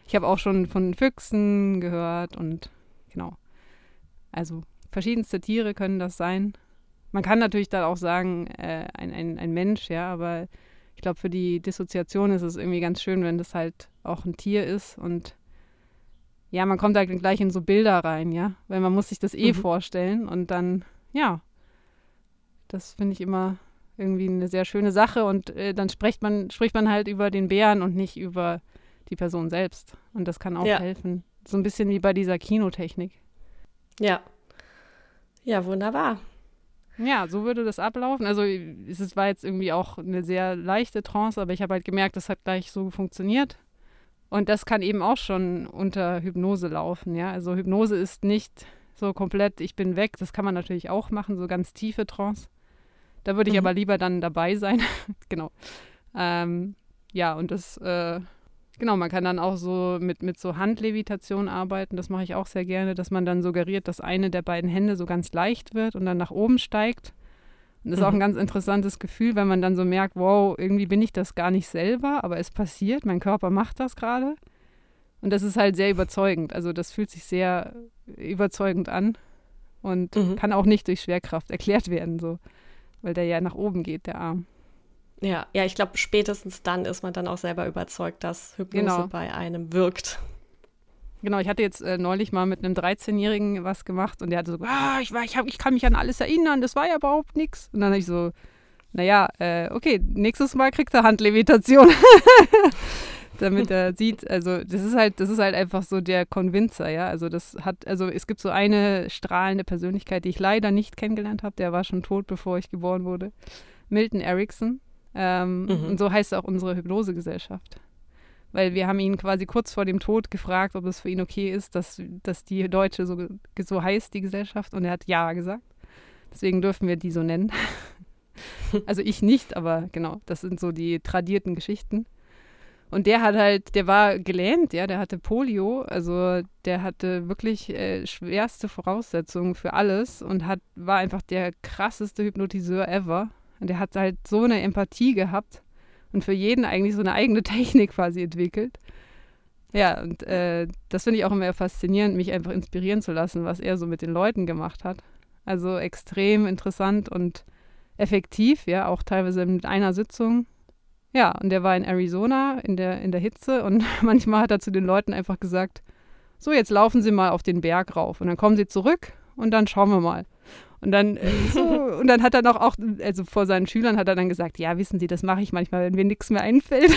ich habe auch schon von Füchsen gehört und genau. Also verschiedenste Tiere können das sein. Man kann natürlich dann auch sagen, äh, ein, ein, ein Mensch, ja, aber ich glaube, für die Dissoziation ist es irgendwie ganz schön, wenn das halt auch ein Tier ist und ja, man kommt da gleich in so Bilder rein, ja, weil man muss sich das eh mhm. vorstellen und dann, ja, das finde ich immer irgendwie eine sehr schöne Sache und äh, dann spricht man, spricht man halt über den Bären und nicht über die Person selbst und das kann auch ja. helfen. So ein bisschen wie bei dieser Kinotechnik. Ja. Ja, wunderbar. Ja, so würde das ablaufen. Also es war jetzt irgendwie auch eine sehr leichte Trance, aber ich habe halt gemerkt, das hat gleich so funktioniert. Und das kann eben auch schon unter Hypnose laufen, ja. Also Hypnose ist nicht so komplett, ich bin weg. Das kann man natürlich auch machen, so ganz tiefe Trance. Da würde ich mhm. aber lieber dann dabei sein. genau. Ähm, ja, und das, äh, genau, man kann dann auch so mit, mit so Handlevitation arbeiten. Das mache ich auch sehr gerne, dass man dann suggeriert, dass eine der beiden Hände so ganz leicht wird und dann nach oben steigt. Und das ist auch ein mhm. ganz interessantes Gefühl, wenn man dann so merkt, wow, irgendwie bin ich das gar nicht selber, aber es passiert, mein Körper macht das gerade. Und das ist halt sehr überzeugend. Also das fühlt sich sehr überzeugend an und mhm. kann auch nicht durch Schwerkraft erklärt werden, so, weil der ja nach oben geht, der Arm. Ja, ja, ich glaube, spätestens dann ist man dann auch selber überzeugt, dass Hypnose genau. bei einem wirkt. Genau, ich hatte jetzt äh, neulich mal mit einem 13-Jährigen was gemacht und der hatte so, ah, ich, war, ich, hab, ich kann mich an alles erinnern, das war ja überhaupt nichts. Und dann habe ich so, naja, äh, okay, nächstes Mal kriegt er Handlevitation. Damit er sieht, also das ist halt, das ist halt einfach so der Convincer, ja. Also das hat, also es gibt so eine strahlende Persönlichkeit, die ich leider nicht kennengelernt habe, der war schon tot, bevor ich geboren wurde. Milton Erickson. Ähm, mhm. Und so heißt auch unsere Hypnosegesellschaft weil wir haben ihn quasi kurz vor dem Tod gefragt, ob es für ihn okay ist, dass, dass die Deutsche so, so heißt, die Gesellschaft, und er hat ja gesagt. Deswegen dürfen wir die so nennen. also ich nicht, aber genau, das sind so die tradierten Geschichten. Und der hat halt, der war gelähmt, ja, der hatte Polio, also der hatte wirklich äh, schwerste Voraussetzungen für alles und hat, war einfach der krasseste Hypnotiseur ever. Und der hat halt so eine Empathie gehabt und für jeden eigentlich so eine eigene Technik quasi entwickelt. Ja, und äh, das finde ich auch immer faszinierend, mich einfach inspirieren zu lassen, was er so mit den Leuten gemacht hat. Also extrem interessant und effektiv, ja, auch teilweise mit einer Sitzung. Ja, und der war in Arizona in der, in der Hitze und manchmal hat er zu den Leuten einfach gesagt, so, jetzt laufen Sie mal auf den Berg rauf und dann kommen Sie zurück und dann schauen wir mal. Und dann, äh, so, und dann hat er noch auch, also vor seinen Schülern hat er dann gesagt, ja, wissen Sie, das mache ich manchmal, wenn mir nichts mehr einfällt.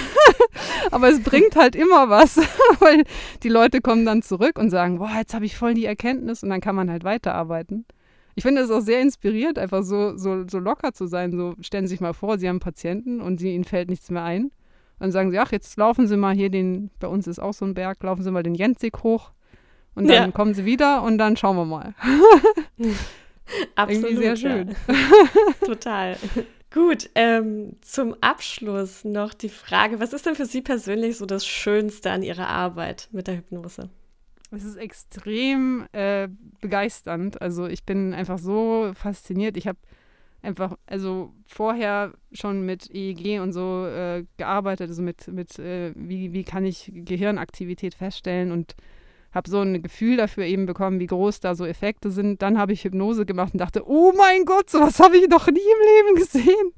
Aber es bringt halt immer was, weil die Leute kommen dann zurück und sagen, boah, jetzt habe ich voll die Erkenntnis und dann kann man halt weiterarbeiten. Ich finde es auch sehr inspiriert, einfach so, so, so locker zu sein. So, stellen Sie sich mal vor, Sie haben einen Patienten und sie, Ihnen fällt nichts mehr ein. Dann sagen Sie, ach, jetzt laufen Sie mal hier den, bei uns ist auch so ein Berg, laufen Sie mal den Jensig hoch. Und dann ja. kommen Sie wieder und dann schauen wir mal. Absolut. Irgendwie sehr schön. Ja. Total. Gut, ähm, zum Abschluss noch die Frage, was ist denn für Sie persönlich so das Schönste an Ihrer Arbeit mit der Hypnose? Es ist extrem äh, begeisternd. Also ich bin einfach so fasziniert. Ich habe einfach, also vorher schon mit EEG und so äh, gearbeitet, also mit, mit äh, wie, wie kann ich Gehirnaktivität feststellen und habe so ein Gefühl dafür eben bekommen, wie groß da so Effekte sind. Dann habe ich Hypnose gemacht und dachte, oh mein Gott, sowas habe ich noch nie im Leben gesehen.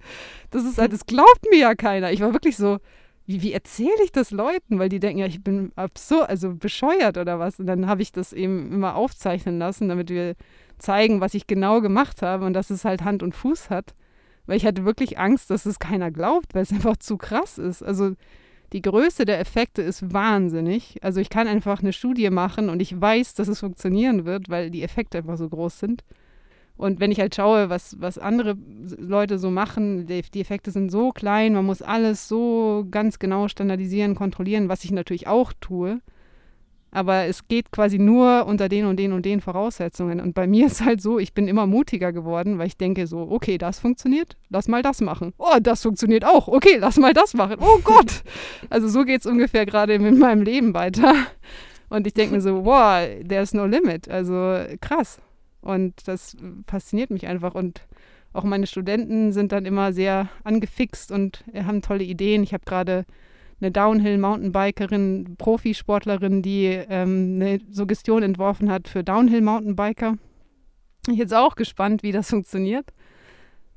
Das ist halt, das glaubt mir ja keiner. Ich war wirklich so, wie, wie erzähle ich das Leuten? Weil die denken, ja, ich bin absurd, also bescheuert oder was. Und dann habe ich das eben immer aufzeichnen lassen, damit wir zeigen, was ich genau gemacht habe und dass es halt Hand und Fuß hat. Weil ich hatte wirklich Angst, dass es keiner glaubt, weil es einfach zu krass ist. Also die Größe der Effekte ist wahnsinnig. Also ich kann einfach eine Studie machen und ich weiß, dass es funktionieren wird, weil die Effekte einfach so groß sind. Und wenn ich halt schaue, was, was andere Leute so machen, die, die, Effekte sind so klein, man muss alles so ganz genau standardisieren, kontrollieren, was ich natürlich auch tue. Aber es geht quasi nur unter den und den und den Voraussetzungen. Und bei mir ist halt so, ich bin immer mutiger geworden, weil ich denke so, okay, das funktioniert, lass mal das machen. Oh, das funktioniert auch. Okay, lass mal das machen. Oh Gott. Also so geht es ungefähr gerade mit meinem Leben weiter. Und ich denke mir so, wow, there's no limit. Also krass. Und das fasziniert mich einfach. Und auch meine Studenten sind dann immer sehr angefixt und haben tolle Ideen. Ich habe gerade eine Downhill-Mountainbikerin, Profisportlerin, die ähm, eine Suggestion entworfen hat für Downhill-Mountainbiker. Ich bin jetzt auch gespannt, wie das funktioniert.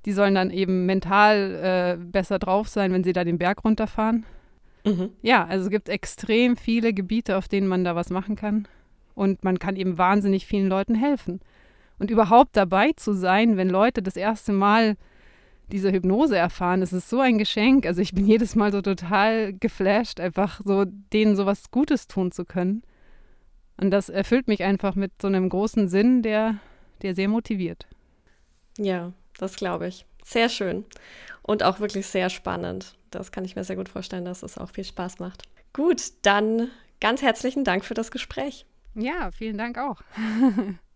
Die sollen dann eben mental äh, besser drauf sein, wenn sie da den Berg runterfahren. Mhm. Ja, also es gibt extrem viele Gebiete, auf denen man da was machen kann. Und man kann eben wahnsinnig vielen Leuten helfen. Und überhaupt dabei zu sein, wenn Leute das erste Mal diese Hypnose erfahren. Es ist so ein Geschenk. Also ich bin jedes Mal so total geflasht, einfach so denen so was Gutes tun zu können. Und das erfüllt mich einfach mit so einem großen Sinn, der, der sehr motiviert. Ja, das glaube ich. Sehr schön. Und auch wirklich sehr spannend. Das kann ich mir sehr gut vorstellen, dass es auch viel Spaß macht. Gut, dann ganz herzlichen Dank für das Gespräch. Ja, vielen Dank auch.